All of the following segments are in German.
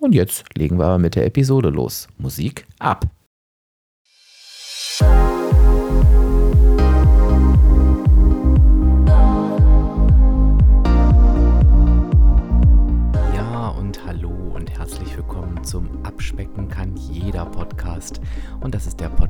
Und jetzt legen wir aber mit der Episode los. Musik ab. zum Abspecken kann jeder Podcast. Und das ist der Podcast,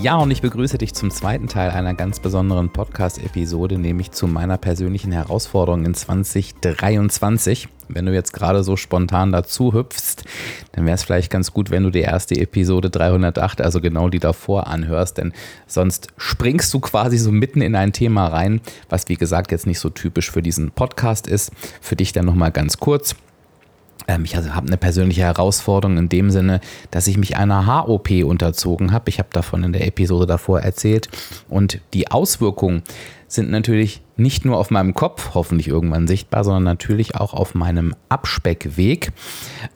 Ja, und ich begrüße dich zum zweiten Teil einer ganz besonderen Podcast-Episode, nämlich zu meiner persönlichen Herausforderung in 2023. Wenn du jetzt gerade so spontan dazu hüpfst, dann wäre es vielleicht ganz gut, wenn du die erste Episode 308, also genau die davor anhörst, denn sonst springst du quasi so mitten in ein Thema rein, was wie gesagt jetzt nicht so typisch für diesen Podcast ist. Für dich dann nochmal ganz kurz. Ähm, ich also habe eine persönliche Herausforderung in dem Sinne, dass ich mich einer HOP unterzogen habe. Ich habe davon in der Episode davor erzählt. Und die Auswirkungen sind natürlich nicht nur auf meinem Kopf hoffentlich irgendwann sichtbar, sondern natürlich auch auf meinem Abspeckweg.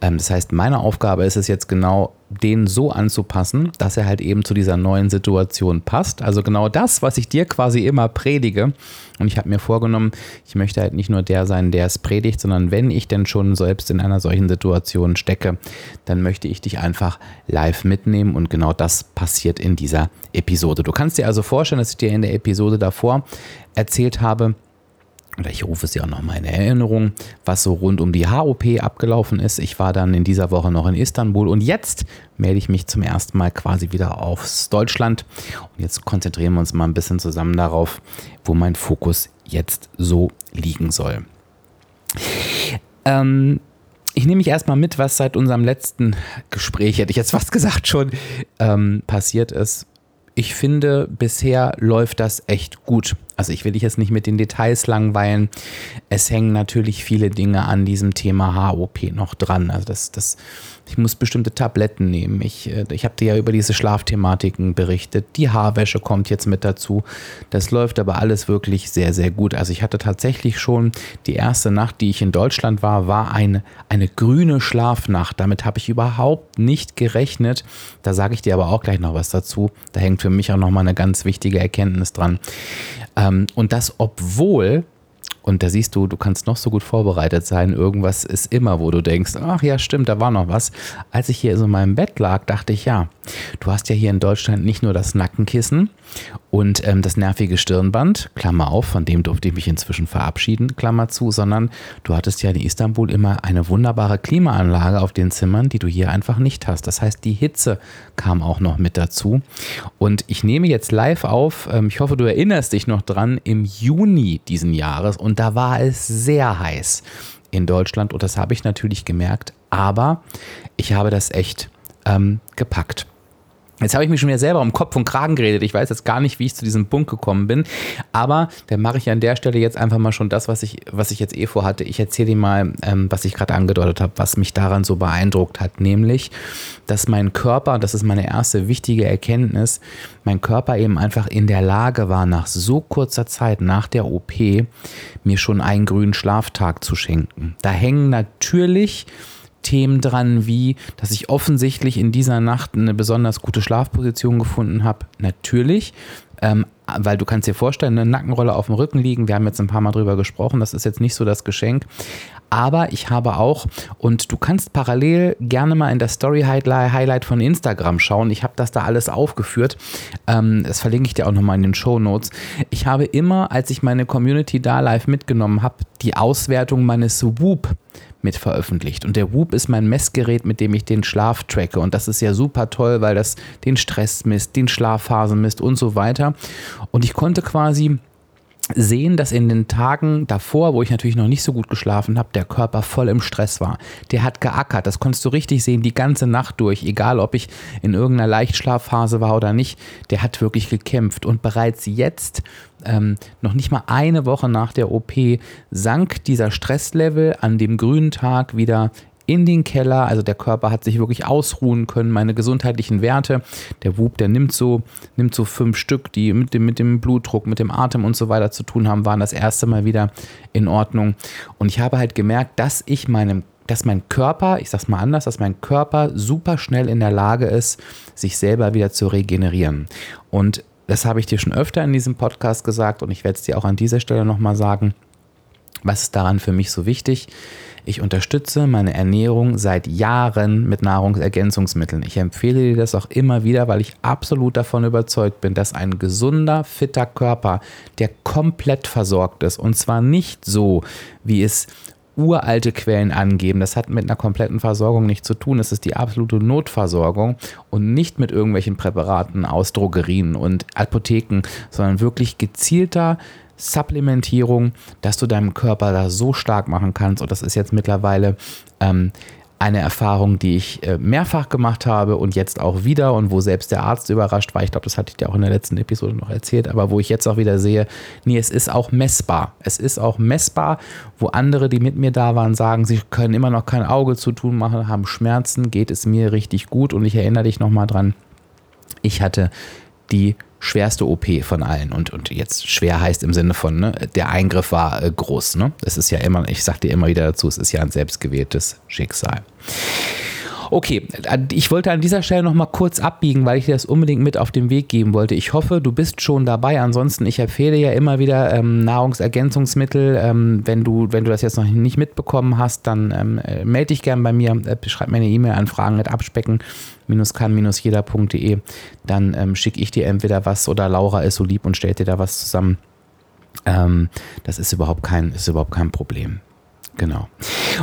Ähm, das heißt, meine Aufgabe ist es jetzt genau, den so anzupassen, dass er halt eben zu dieser neuen Situation passt. Also genau das, was ich dir quasi immer predige. Und ich habe mir vorgenommen, ich möchte halt nicht nur der sein, der es predigt, sondern wenn ich denn schon selbst in einer solchen Situation stecke, dann möchte ich dich einfach live mitnehmen. Und genau das passiert in dieser Episode. Du kannst dir also vorstellen, dass ich dir in der Episode davor erzählt habe, oder ich rufe es ja auch nochmal in Erinnerung, was so rund um die HOP abgelaufen ist. Ich war dann in dieser Woche noch in Istanbul und jetzt melde ich mich zum ersten Mal quasi wieder aufs Deutschland. Und jetzt konzentrieren wir uns mal ein bisschen zusammen darauf, wo mein Fokus jetzt so liegen soll. Ähm, ich nehme mich erstmal mit, was seit unserem letzten Gespräch, hätte ich jetzt fast gesagt, schon ähm, passiert ist ich finde, bisher läuft das echt gut. Also ich will dich jetzt nicht mit den Details langweilen. Es hängen natürlich viele Dinge an diesem Thema HOP noch dran. Also das, das, ich muss bestimmte Tabletten nehmen. Ich, äh, ich habe dir ja über diese Schlafthematiken berichtet. Die Haarwäsche kommt jetzt mit dazu. Das läuft aber alles wirklich sehr, sehr gut. Also ich hatte tatsächlich schon die erste Nacht, die ich in Deutschland war, war eine, eine grüne Schlafnacht. Damit habe ich überhaupt nicht gerechnet. Da sage ich dir aber auch gleich noch was dazu. Da hängt für mich auch noch mal eine ganz wichtige Erkenntnis dran. Ähm, und das, obwohl und da siehst du, du kannst noch so gut vorbereitet sein. Irgendwas ist immer, wo du denkst, ach ja, stimmt, da war noch was. Als ich hier so in meinem Bett lag, dachte ich, ja, du hast ja hier in Deutschland nicht nur das Nackenkissen und ähm, das nervige Stirnband, Klammer auf, von dem durfte ich mich inzwischen verabschieden, Klammer zu, sondern du hattest ja in Istanbul immer eine wunderbare Klimaanlage auf den Zimmern, die du hier einfach nicht hast. Das heißt, die Hitze kam auch noch mit dazu. Und ich nehme jetzt live auf, ähm, ich hoffe, du erinnerst dich noch dran, im Juni diesen Jahres und da war es sehr heiß in Deutschland und das habe ich natürlich gemerkt, aber ich habe das echt ähm, gepackt. Jetzt habe ich mich schon wieder selber um Kopf und Kragen geredet. Ich weiß jetzt gar nicht, wie ich zu diesem Punkt gekommen bin. Aber dann mache ich an der Stelle jetzt einfach mal schon das, was ich, was ich jetzt eh vorhatte. Ich erzähle dir mal, ähm, was ich gerade angedeutet habe, was mich daran so beeindruckt hat. Nämlich, dass mein Körper, das ist meine erste wichtige Erkenntnis, mein Körper eben einfach in der Lage war, nach so kurzer Zeit, nach der OP, mir schon einen grünen Schlaftag zu schenken. Da hängen natürlich Themen dran, wie, dass ich offensichtlich in dieser Nacht eine besonders gute Schlafposition gefunden habe. Natürlich, ähm, weil du kannst dir vorstellen, eine Nackenrolle auf dem Rücken liegen. Wir haben jetzt ein paar Mal drüber gesprochen. Das ist jetzt nicht so das Geschenk. Aber ich habe auch, und du kannst parallel gerne mal in das Story Highlight von Instagram schauen. Ich habe das da alles aufgeführt. Ähm, das verlinke ich dir auch nochmal in den Show Notes. Ich habe immer, als ich meine Community da live mitgenommen habe, die Auswertung meines Whoop mit veröffentlicht. Und der Whoop ist mein Messgerät, mit dem ich den Schlaf tracke. Und das ist ja super toll, weil das den Stress misst, den Schlafphasen misst und so weiter. Und ich konnte quasi sehen, dass in den Tagen davor, wo ich natürlich noch nicht so gut geschlafen habe, der Körper voll im Stress war. Der hat geackert, das konntest du richtig sehen, die ganze Nacht durch, egal ob ich in irgendeiner Leichtschlafphase war oder nicht, der hat wirklich gekämpft. Und bereits jetzt, ähm, noch nicht mal eine Woche nach der OP, sank dieser Stresslevel an dem grünen Tag wieder in den Keller. Also der Körper hat sich wirklich ausruhen können. Meine gesundheitlichen Werte, der Wub, der nimmt so, nimmt so fünf Stück, die mit dem, mit dem Blutdruck, mit dem Atem und so weiter zu tun haben, waren das erste Mal wieder in Ordnung. Und ich habe halt gemerkt, dass ich meinem dass mein Körper, ich sag's mal anders, dass mein Körper super schnell in der Lage ist, sich selber wieder zu regenerieren. Und das habe ich dir schon öfter in diesem Podcast gesagt und ich werde es dir auch an dieser Stelle nochmal sagen. Was ist daran für mich so wichtig? Ich unterstütze meine Ernährung seit Jahren mit Nahrungsergänzungsmitteln. Ich empfehle dir das auch immer wieder, weil ich absolut davon überzeugt bin, dass ein gesunder, fitter Körper, der komplett versorgt ist, und zwar nicht so, wie es uralte Quellen angeben. Das hat mit einer kompletten Versorgung nichts zu tun. Es ist die absolute Notversorgung und nicht mit irgendwelchen Präparaten aus Drogerien und Apotheken, sondern wirklich gezielter Supplementierung, dass du deinem Körper da so stark machen kannst. Und das ist jetzt mittlerweile ähm, eine Erfahrung, die ich äh, mehrfach gemacht habe und jetzt auch wieder und wo selbst der Arzt überrascht war. Ich glaube, das hatte ich dir auch in der letzten Episode noch erzählt, aber wo ich jetzt auch wieder sehe, nee, es ist auch messbar. Es ist auch messbar, wo andere, die mit mir da waren, sagen, sie können immer noch kein Auge zu tun machen, haben Schmerzen, geht es mir richtig gut und ich erinnere dich nochmal dran, ich hatte die schwerste OP von allen. Und, und jetzt schwer heißt im Sinne von, ne, der Eingriff war äh, groß. Ne? Es ist ja immer, ich sag dir immer wieder dazu, es ist ja ein selbstgewähltes Schicksal. Okay, ich wollte an dieser Stelle noch mal kurz abbiegen, weil ich dir das unbedingt mit auf den Weg geben wollte. Ich hoffe, du bist schon dabei. Ansonsten, ich empfehle ja immer wieder ähm, Nahrungsergänzungsmittel. Ähm, wenn, du, wenn du das jetzt noch nicht mitbekommen hast, dann ähm, äh, melde dich gerne bei mir. Äh, schreib mir eine E-Mail an fragen.abspecken-kann-jeder.de. Dann ähm, schicke ich dir entweder was oder Laura ist so lieb und stellt dir da was zusammen. Ähm, das ist überhaupt kein, ist überhaupt kein Problem. Genau.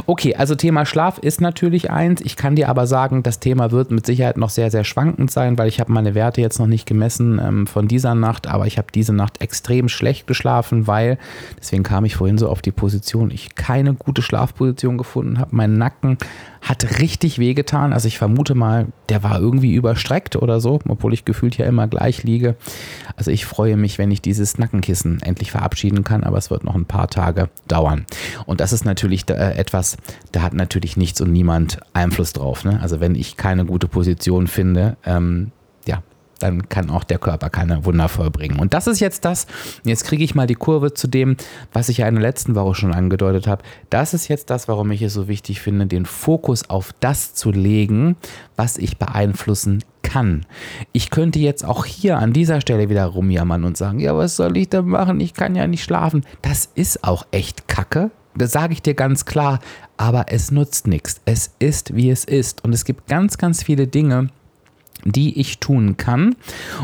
Okay, also Thema Schlaf ist natürlich eins. Ich kann dir aber sagen, das Thema wird mit Sicherheit noch sehr, sehr schwankend sein, weil ich habe meine Werte jetzt noch nicht gemessen ähm, von dieser Nacht, aber ich habe diese Nacht extrem schlecht geschlafen, weil, deswegen kam ich vorhin so auf die Position, ich keine gute Schlafposition gefunden habe. Mein Nacken hat richtig wehgetan. Also ich vermute mal, der war irgendwie überstreckt oder so, obwohl ich gefühlt ja immer gleich liege. Also ich freue mich, wenn ich dieses Nackenkissen endlich verabschieden kann, aber es wird noch ein paar Tage dauern. Und das ist natürlich äh, etwas, da hat natürlich nichts und niemand Einfluss drauf. Ne? Also wenn ich keine gute Position finde, ähm, dann kann auch der Körper keine Wunder vollbringen. Und das ist jetzt das, jetzt kriege ich mal die Kurve zu dem, was ich ja in der letzten Woche schon angedeutet habe. Das ist jetzt das, warum ich es so wichtig finde, den Fokus auf das zu legen, was ich beeinflussen kann. Ich könnte jetzt auch hier an dieser Stelle wieder rumjammern und sagen, ja, was soll ich da machen? Ich kann ja nicht schlafen. Das ist auch echt Kacke. Das sage ich dir ganz klar, aber es nutzt nichts. Es ist, wie es ist. Und es gibt ganz, ganz viele Dinge, die ich tun kann.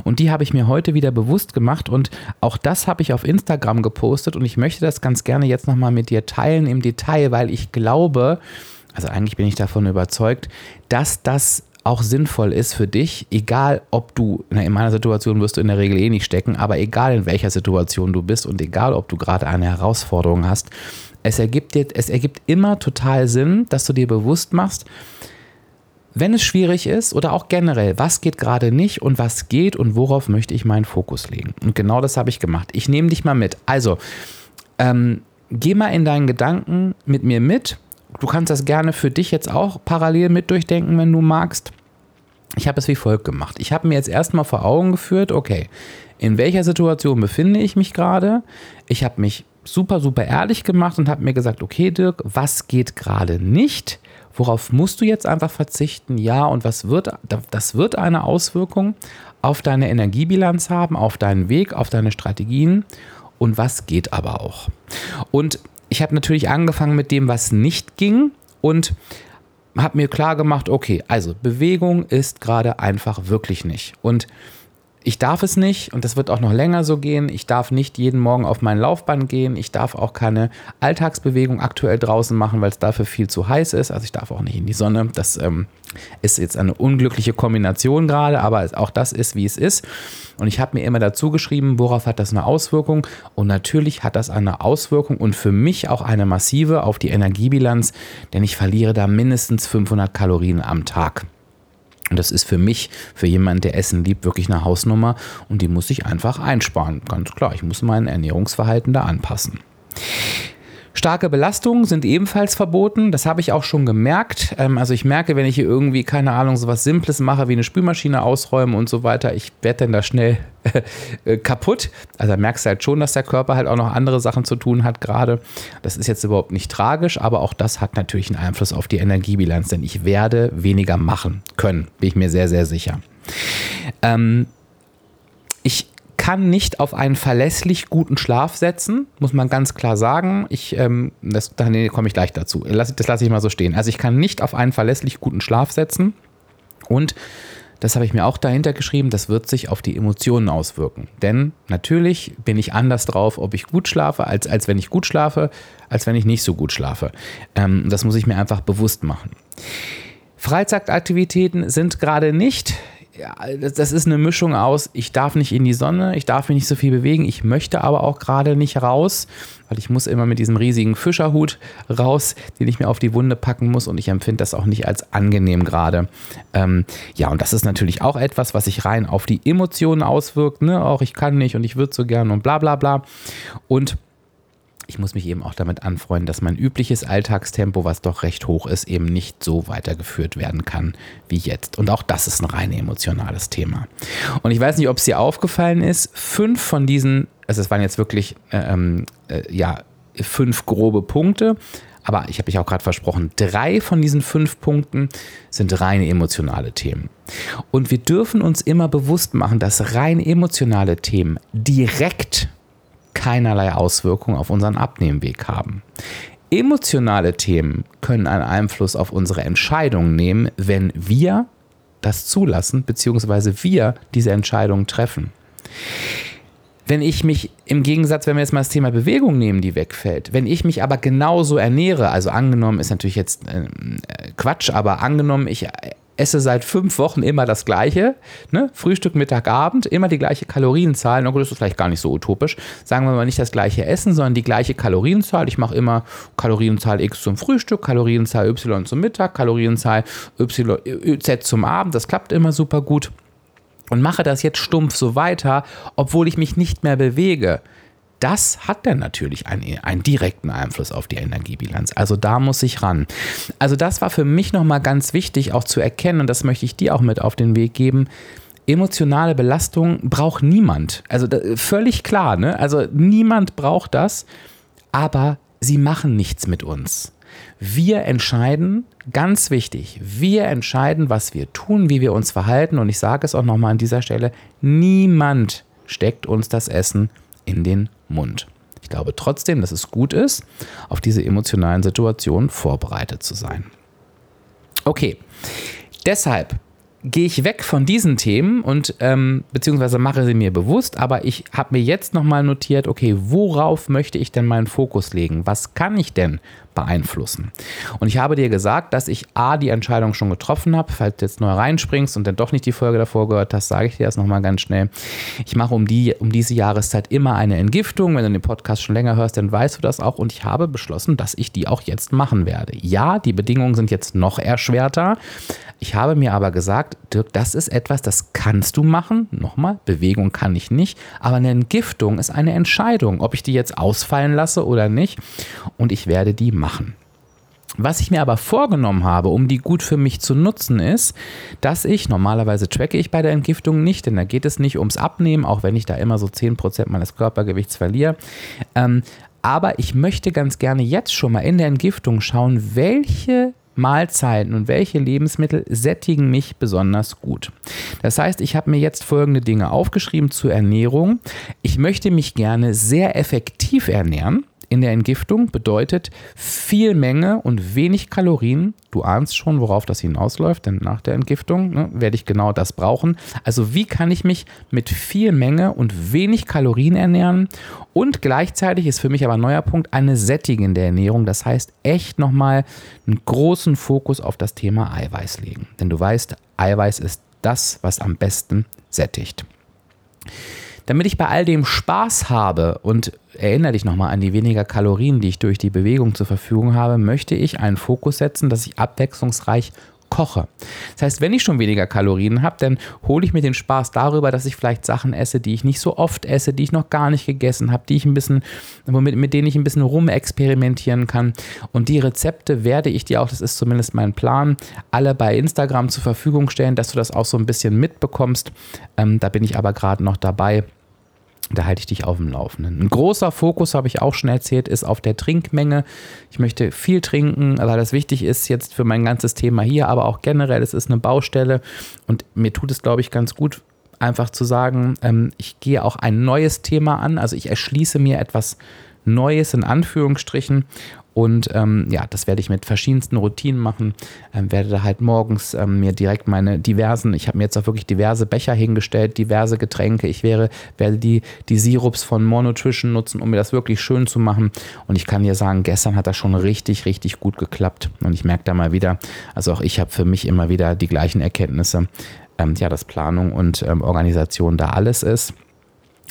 Und die habe ich mir heute wieder bewusst gemacht. Und auch das habe ich auf Instagram gepostet. Und ich möchte das ganz gerne jetzt nochmal mit dir teilen im Detail, weil ich glaube, also eigentlich bin ich davon überzeugt, dass das auch sinnvoll ist für dich, egal ob du, in meiner Situation wirst du in der Regel eh nicht stecken, aber egal in welcher Situation du bist und egal ob du gerade eine Herausforderung hast, es ergibt, dir, es ergibt immer total Sinn, dass du dir bewusst machst, wenn es schwierig ist oder auch generell, was geht gerade nicht und was geht und worauf möchte ich meinen Fokus legen. Und genau das habe ich gemacht. Ich nehme dich mal mit. Also, ähm, geh mal in deinen Gedanken mit mir mit. Du kannst das gerne für dich jetzt auch parallel mit durchdenken, wenn du magst. Ich habe es wie folgt gemacht. Ich habe mir jetzt erstmal vor Augen geführt, okay, in welcher Situation befinde ich mich gerade? Ich habe mich super, super ehrlich gemacht und habe mir gesagt, okay, Dirk, was geht gerade nicht? Worauf musst du jetzt einfach verzichten? Ja, und was wird, das wird eine Auswirkung auf deine Energiebilanz haben, auf deinen Weg, auf deine Strategien und was geht aber auch. Und ich habe natürlich angefangen mit dem, was nicht ging und habe mir klar gemacht, okay, also Bewegung ist gerade einfach wirklich nicht. Und ich darf es nicht und das wird auch noch länger so gehen. Ich darf nicht jeden Morgen auf mein Laufband gehen. Ich darf auch keine Alltagsbewegung aktuell draußen machen, weil es dafür viel zu heiß ist. Also ich darf auch nicht in die Sonne. Das ähm, ist jetzt eine unglückliche Kombination gerade, aber auch das ist, wie es ist. Und ich habe mir immer dazu geschrieben, worauf hat das eine Auswirkung? Und natürlich hat das eine Auswirkung und für mich auch eine massive auf die Energiebilanz, denn ich verliere da mindestens 500 Kalorien am Tag. Und das ist für mich, für jemanden, der Essen liebt, wirklich eine Hausnummer und die muss ich einfach einsparen. Ganz klar, ich muss mein Ernährungsverhalten da anpassen. Starke Belastungen sind ebenfalls verboten. Das habe ich auch schon gemerkt. Ähm, also ich merke, wenn ich hier irgendwie, keine Ahnung, so was Simples mache, wie eine Spülmaschine ausräumen und so weiter, ich werde dann da schnell äh, kaputt. Also da merkst du halt schon, dass der Körper halt auch noch andere Sachen zu tun hat gerade. Das ist jetzt überhaupt nicht tragisch, aber auch das hat natürlich einen Einfluss auf die Energiebilanz, denn ich werde weniger machen können, bin ich mir sehr, sehr sicher. Ähm, kann nicht auf einen verlässlich guten Schlaf setzen, muss man ganz klar sagen. Ich, ähm, das, da nee, komme ich gleich dazu. Das lasse ich mal so stehen. Also ich kann nicht auf einen verlässlich guten Schlaf setzen und das habe ich mir auch dahinter geschrieben, das wird sich auf die Emotionen auswirken. Denn natürlich bin ich anders drauf, ob ich gut schlafe, als, als wenn ich gut schlafe, als wenn ich nicht so gut schlafe. Ähm, das muss ich mir einfach bewusst machen. Freizeitaktivitäten sind gerade nicht ja, das ist eine Mischung aus, ich darf nicht in die Sonne, ich darf mich nicht so viel bewegen, ich möchte aber auch gerade nicht raus, weil ich muss immer mit diesem riesigen Fischerhut raus, den ich mir auf die Wunde packen muss und ich empfinde das auch nicht als angenehm gerade. Ähm, ja, und das ist natürlich auch etwas, was sich rein auf die Emotionen auswirkt, ne? auch ich kann nicht und ich würde so gern und bla bla bla. Und ich muss mich eben auch damit anfreunden, dass mein übliches Alltagstempo, was doch recht hoch ist, eben nicht so weitergeführt werden kann wie jetzt. Und auch das ist ein rein emotionales Thema. Und ich weiß nicht, ob es dir aufgefallen ist, fünf von diesen, also es waren jetzt wirklich, äh, ähm, äh, ja, fünf grobe Punkte, aber ich habe mich auch gerade versprochen, drei von diesen fünf Punkten sind rein emotionale Themen. Und wir dürfen uns immer bewusst machen, dass rein emotionale Themen direkt keinerlei Auswirkungen auf unseren Abnehmweg haben. Emotionale Themen können einen Einfluss auf unsere Entscheidungen nehmen, wenn wir das zulassen, beziehungsweise wir diese Entscheidungen treffen. Wenn ich mich im Gegensatz, wenn wir jetzt mal das Thema Bewegung nehmen, die wegfällt, wenn ich mich aber genauso ernähre, also angenommen ist natürlich jetzt äh, Quatsch, aber angenommen, ich esse seit fünf Wochen immer das Gleiche. Ne? Frühstück, Mittag, Abend, immer die gleiche Kalorienzahl. Na gut, das ist vielleicht gar nicht so utopisch. Sagen wir mal nicht das gleiche Essen, sondern die gleiche Kalorienzahl. Ich mache immer Kalorienzahl X zum Frühstück, Kalorienzahl Y zum Mittag, Kalorienzahl y, Z zum Abend. Das klappt immer super gut. Und mache das jetzt stumpf so weiter, obwohl ich mich nicht mehr bewege das hat dann natürlich einen, einen direkten Einfluss auf die Energiebilanz. Also da muss ich ran. Also das war für mich nochmal ganz wichtig auch zu erkennen und das möchte ich dir auch mit auf den Weg geben. Emotionale Belastung braucht niemand. Also völlig klar, ne? Also niemand braucht das, aber sie machen nichts mit uns. Wir entscheiden, ganz wichtig, wir entscheiden, was wir tun, wie wir uns verhalten. Und ich sage es auch nochmal an dieser Stelle, niemand steckt uns das Essen in den Mund. Ich glaube trotzdem, dass es gut ist, auf diese emotionalen Situationen vorbereitet zu sein. Okay, deshalb gehe ich weg von diesen Themen und ähm, beziehungsweise mache sie mir bewusst, aber ich habe mir jetzt nochmal notiert, okay, worauf möchte ich denn meinen Fokus legen? Was kann ich denn beeinflussen? Und ich habe dir gesagt, dass ich A, die Entscheidung schon getroffen habe, falls du jetzt neu reinspringst und dann doch nicht die Folge davor gehört hast, sage ich dir das nochmal ganz schnell. Ich mache um, die, um diese Jahreszeit immer eine Entgiftung. Wenn du den Podcast schon länger hörst, dann weißt du das auch und ich habe beschlossen, dass ich die auch jetzt machen werde. Ja, die Bedingungen sind jetzt noch erschwerter, Ich habe mir aber gesagt, Dirk, das ist etwas, das kannst du machen. Nochmal, Bewegung kann ich nicht, aber eine Entgiftung ist eine Entscheidung, ob ich die jetzt ausfallen lasse oder nicht. Und ich werde die machen. Was ich mir aber vorgenommen habe, um die gut für mich zu nutzen, ist, dass ich, normalerweise tracke ich bei der Entgiftung nicht, denn da geht es nicht ums Abnehmen, auch wenn ich da immer so 10% meines Körpergewichts verliere. Ähm, aber ich möchte ganz gerne jetzt schon mal in der Entgiftung schauen, welche Mahlzeiten und welche Lebensmittel sättigen mich besonders gut. Das heißt, ich habe mir jetzt folgende Dinge aufgeschrieben zur Ernährung. Ich möchte mich gerne sehr effektiv ernähren in der Entgiftung bedeutet viel Menge und wenig Kalorien. Du ahnst schon, worauf das hinausläuft, denn nach der Entgiftung ne, werde ich genau das brauchen. Also wie kann ich mich mit viel Menge und wenig Kalorien ernähren? Und gleichzeitig ist für mich aber ein neuer Punkt eine sättigende Ernährung. Das heißt, echt nochmal einen großen Fokus auf das Thema Eiweiß legen. Denn du weißt, Eiweiß ist das, was am besten sättigt. Damit ich bei all dem Spaß habe und erinnere dich nochmal an die weniger Kalorien, die ich durch die Bewegung zur Verfügung habe, möchte ich einen Fokus setzen, dass ich abwechslungsreich koche. Das heißt, wenn ich schon weniger Kalorien habe, dann hole ich mir den Spaß darüber, dass ich vielleicht Sachen esse, die ich nicht so oft esse, die ich noch gar nicht gegessen habe, die ich ein bisschen, womit, mit denen ich ein bisschen rumexperimentieren kann. Und die Rezepte werde ich dir auch, das ist zumindest mein Plan, alle bei Instagram zur Verfügung stellen, dass du das auch so ein bisschen mitbekommst. Ähm, da bin ich aber gerade noch dabei da halte ich dich auf dem Laufenden. Ein großer Fokus, habe ich auch schon erzählt, ist auf der Trinkmenge. Ich möchte viel trinken, weil das wichtig ist jetzt für mein ganzes Thema hier, aber auch generell, es ist eine Baustelle und mir tut es, glaube ich, ganz gut, einfach zu sagen, ähm, ich gehe auch ein neues Thema an, also ich erschließe mir etwas Neues in Anführungsstrichen und ähm, ja, das werde ich mit verschiedensten Routinen machen. Ähm, werde da halt morgens ähm, mir direkt meine diversen, ich habe mir jetzt auch wirklich diverse Becher hingestellt, diverse Getränke. Ich wäre, werde die, die Sirups von Monotrition nutzen, um mir das wirklich schön zu machen. Und ich kann dir sagen, gestern hat das schon richtig, richtig gut geklappt. Und ich merke da mal wieder, also auch ich habe für mich immer wieder die gleichen Erkenntnisse, ähm, ja, dass Planung und ähm, Organisation da alles ist.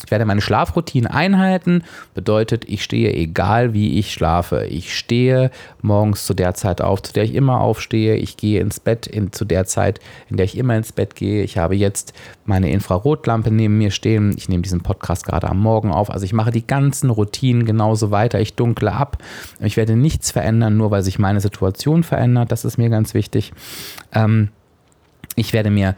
Ich werde meine Schlafroutine einhalten. Bedeutet, ich stehe egal wie ich schlafe. Ich stehe morgens zu der Zeit auf, zu der ich immer aufstehe. Ich gehe ins Bett in, zu der Zeit, in der ich immer ins Bett gehe. Ich habe jetzt meine Infrarotlampe neben mir stehen. Ich nehme diesen Podcast gerade am Morgen auf. Also ich mache die ganzen Routinen genauso weiter. Ich dunkle ab. Ich werde nichts verändern, nur weil sich meine Situation verändert. Das ist mir ganz wichtig. Ähm, ich werde mir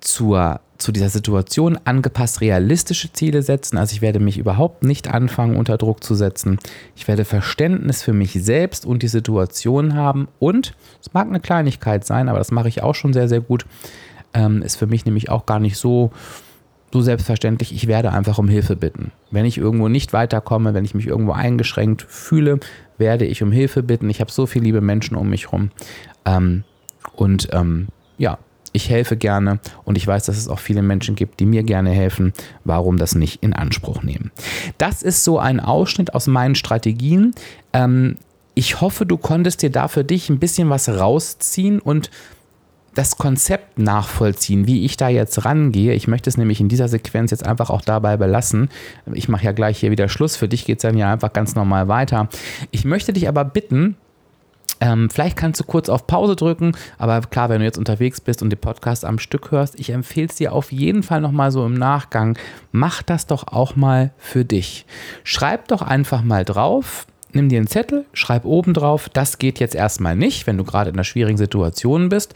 zur zu dieser Situation angepasst realistische Ziele setzen. Also ich werde mich überhaupt nicht anfangen, unter Druck zu setzen. Ich werde Verständnis für mich selbst und die Situation haben. Und es mag eine Kleinigkeit sein, aber das mache ich auch schon sehr, sehr gut. Ähm, ist für mich nämlich auch gar nicht so, so selbstverständlich. Ich werde einfach um Hilfe bitten. Wenn ich irgendwo nicht weiterkomme, wenn ich mich irgendwo eingeschränkt fühle, werde ich um Hilfe bitten. Ich habe so viele liebe Menschen um mich herum. Ähm, und ähm, ja, ich helfe gerne und ich weiß, dass es auch viele Menschen gibt, die mir gerne helfen. Warum das nicht in Anspruch nehmen? Das ist so ein Ausschnitt aus meinen Strategien. Ähm, ich hoffe, du konntest dir da für dich ein bisschen was rausziehen und das Konzept nachvollziehen, wie ich da jetzt rangehe. Ich möchte es nämlich in dieser Sequenz jetzt einfach auch dabei belassen. Ich mache ja gleich hier wieder Schluss. Für dich geht es dann ja einfach ganz normal weiter. Ich möchte dich aber bitten, ähm, vielleicht kannst du kurz auf Pause drücken, aber klar, wenn du jetzt unterwegs bist und den Podcast am Stück hörst, ich empfehle es dir auf jeden Fall nochmal so im Nachgang, mach das doch auch mal für dich. Schreib doch einfach mal drauf, nimm dir einen Zettel, schreib oben drauf, das geht jetzt erstmal nicht, wenn du gerade in einer schwierigen Situation bist.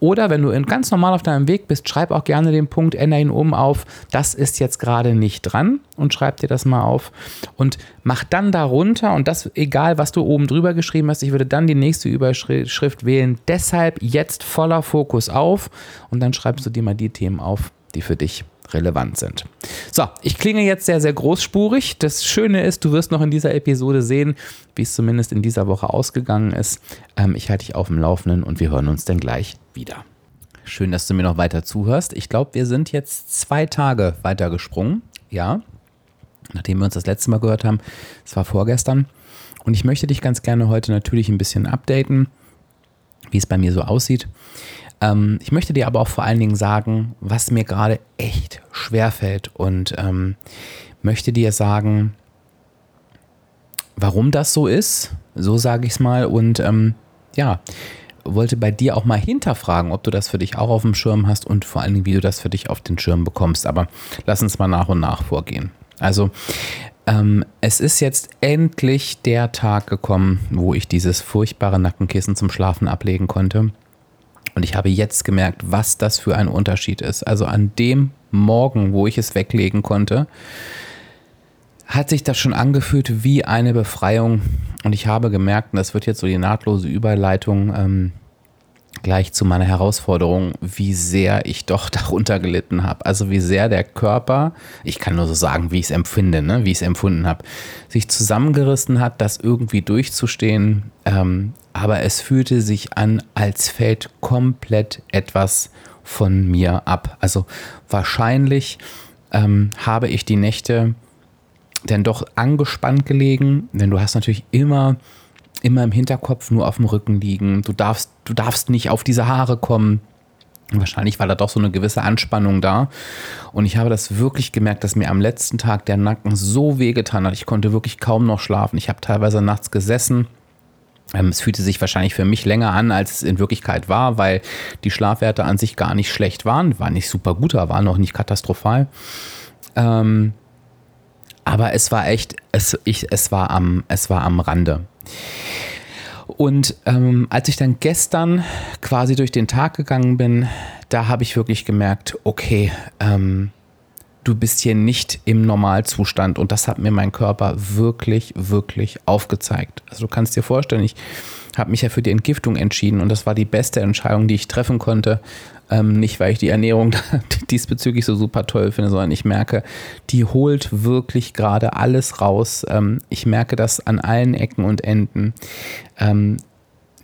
Oder wenn du ganz normal auf deinem Weg bist, schreib auch gerne den Punkt, ändere ihn um auf, das ist jetzt gerade nicht dran und schreib dir das mal auf und mach dann darunter und das egal, was du oben drüber geschrieben hast, ich würde dann die nächste Überschrift wählen, deshalb jetzt voller Fokus auf und dann schreibst du dir mal die Themen auf, die für dich relevant sind. So, ich klinge jetzt sehr, sehr großspurig. Das Schöne ist, du wirst noch in dieser Episode sehen, wie es zumindest in dieser Woche ausgegangen ist. Ähm, ich halte dich auf dem Laufenden und wir hören uns dann gleich wieder. Schön, dass du mir noch weiter zuhörst. Ich glaube, wir sind jetzt zwei Tage weiter gesprungen. Ja, nachdem wir uns das letzte Mal gehört haben. Es war vorgestern. Und ich möchte dich ganz gerne heute natürlich ein bisschen updaten, wie es bei mir so aussieht. Ähm, ich möchte dir aber auch vor allen Dingen sagen, was mir gerade echt schwer fällt und ähm, möchte dir sagen, warum das so ist, so sage ich es mal. Und ähm, ja, wollte bei dir auch mal hinterfragen, ob du das für dich auch auf dem Schirm hast und vor allen Dingen, wie du das für dich auf den Schirm bekommst. Aber lass uns mal nach und nach vorgehen. Also ähm, es ist jetzt endlich der Tag gekommen, wo ich dieses furchtbare Nackenkissen zum Schlafen ablegen konnte. Und ich habe jetzt gemerkt, was das für ein Unterschied ist. Also an dem Morgen, wo ich es weglegen konnte, hat sich das schon angefühlt wie eine Befreiung. Und ich habe gemerkt, und das wird jetzt so die nahtlose Überleitung ähm, gleich zu meiner Herausforderung, wie sehr ich doch darunter gelitten habe. Also wie sehr der Körper, ich kann nur so sagen, wie ich es empfinde, ne? wie ich es empfunden habe, sich zusammengerissen hat, das irgendwie durchzustehen. Ähm, aber es fühlte sich an, als fällt komplett etwas von mir ab. Also wahrscheinlich ähm, habe ich die Nächte denn doch angespannt gelegen, denn du hast natürlich immer immer im Hinterkopf nur auf dem Rücken liegen. Du darfst, du darfst nicht auf diese Haare kommen. Wahrscheinlich war da doch so eine gewisse Anspannung da. Und ich habe das wirklich gemerkt, dass mir am letzten Tag der Nacken so wehgetan hat. Ich konnte wirklich kaum noch schlafen. Ich habe teilweise nachts gesessen. Ähm, es fühlte sich wahrscheinlich für mich länger an, als es in Wirklichkeit war, weil die Schlafwerte an sich gar nicht schlecht waren. War nicht super gut, aber war noch nicht katastrophal. Ähm, aber es war echt, es, ich, es, war, am, es war am Rande. Und ähm, als ich dann gestern quasi durch den Tag gegangen bin, da habe ich wirklich gemerkt, okay, ähm, du bist hier nicht im Normalzustand. Und das hat mir mein Körper wirklich, wirklich aufgezeigt. Also du kannst dir vorstellen, ich habe mich ja für die Entgiftung entschieden und das war die beste Entscheidung, die ich treffen konnte. Ähm, nicht, weil ich die Ernährung diesbezüglich so super toll finde, sondern ich merke, die holt wirklich gerade alles raus. Ähm, ich merke das an allen Ecken und Enden. Ähm,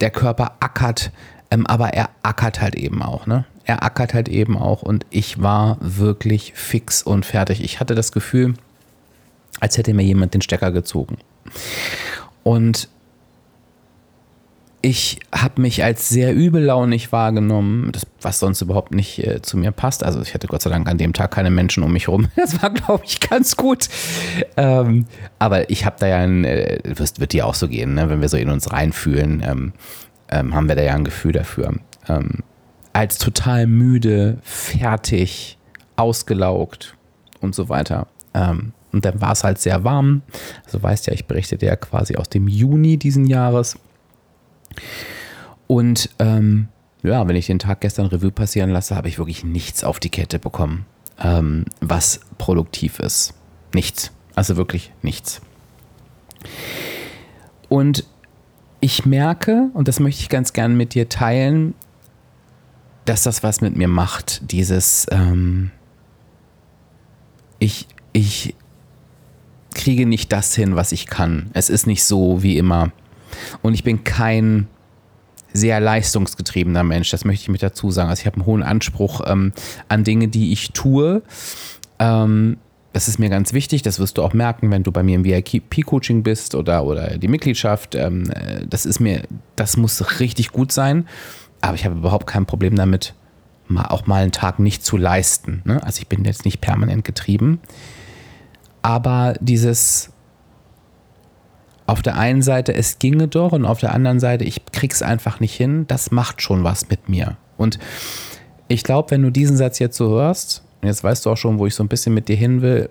der Körper ackert, ähm, aber er ackert halt eben auch. Ne? Er ackert halt eben auch und ich war wirklich fix und fertig. Ich hatte das Gefühl, als hätte mir jemand den Stecker gezogen. Und ich habe mich als sehr übellaunig wahrgenommen, das, was sonst überhaupt nicht äh, zu mir passt. Also ich hatte Gott sei Dank an dem Tag keine Menschen um mich herum. Das war, glaube ich, ganz gut. Ähm, aber ich habe da ja ein, äh, wird, wird dir auch so gehen, ne? wenn wir so in uns reinfühlen, ähm, ähm, haben wir da ja ein Gefühl dafür. Ähm, als total müde, fertig, ausgelaugt und so weiter. Ähm, und dann war es halt sehr warm. Also weißt ja, ich berichtete ja quasi aus dem Juni diesen Jahres. Und ähm, ja, wenn ich den Tag gestern Revue passieren lasse, habe ich wirklich nichts auf die Kette bekommen, ähm, was produktiv ist. Nichts. Also wirklich nichts. Und ich merke, und das möchte ich ganz gern mit dir teilen, dass das was mit mir macht. Dieses, ähm, ich, ich kriege nicht das hin, was ich kann. Es ist nicht so wie immer. Und ich bin kein sehr leistungsgetriebener Mensch, das möchte ich mit dazu sagen. Also ich habe einen hohen Anspruch ähm, an Dinge, die ich tue. Ähm, das ist mir ganz wichtig, das wirst du auch merken, wenn du bei mir im VIP-Coaching bist oder, oder die Mitgliedschaft. Ähm, äh, das ist mir, das muss richtig gut sein. Aber ich habe überhaupt kein Problem damit, mal, auch mal einen Tag nicht zu leisten. Ne? Also ich bin jetzt nicht permanent getrieben. Aber dieses auf der einen Seite, es ginge doch und auf der anderen Seite, ich krieg's einfach nicht hin, das macht schon was mit mir. Und ich glaube, wenn du diesen Satz jetzt so hörst, und jetzt weißt du auch schon, wo ich so ein bisschen mit dir hin will,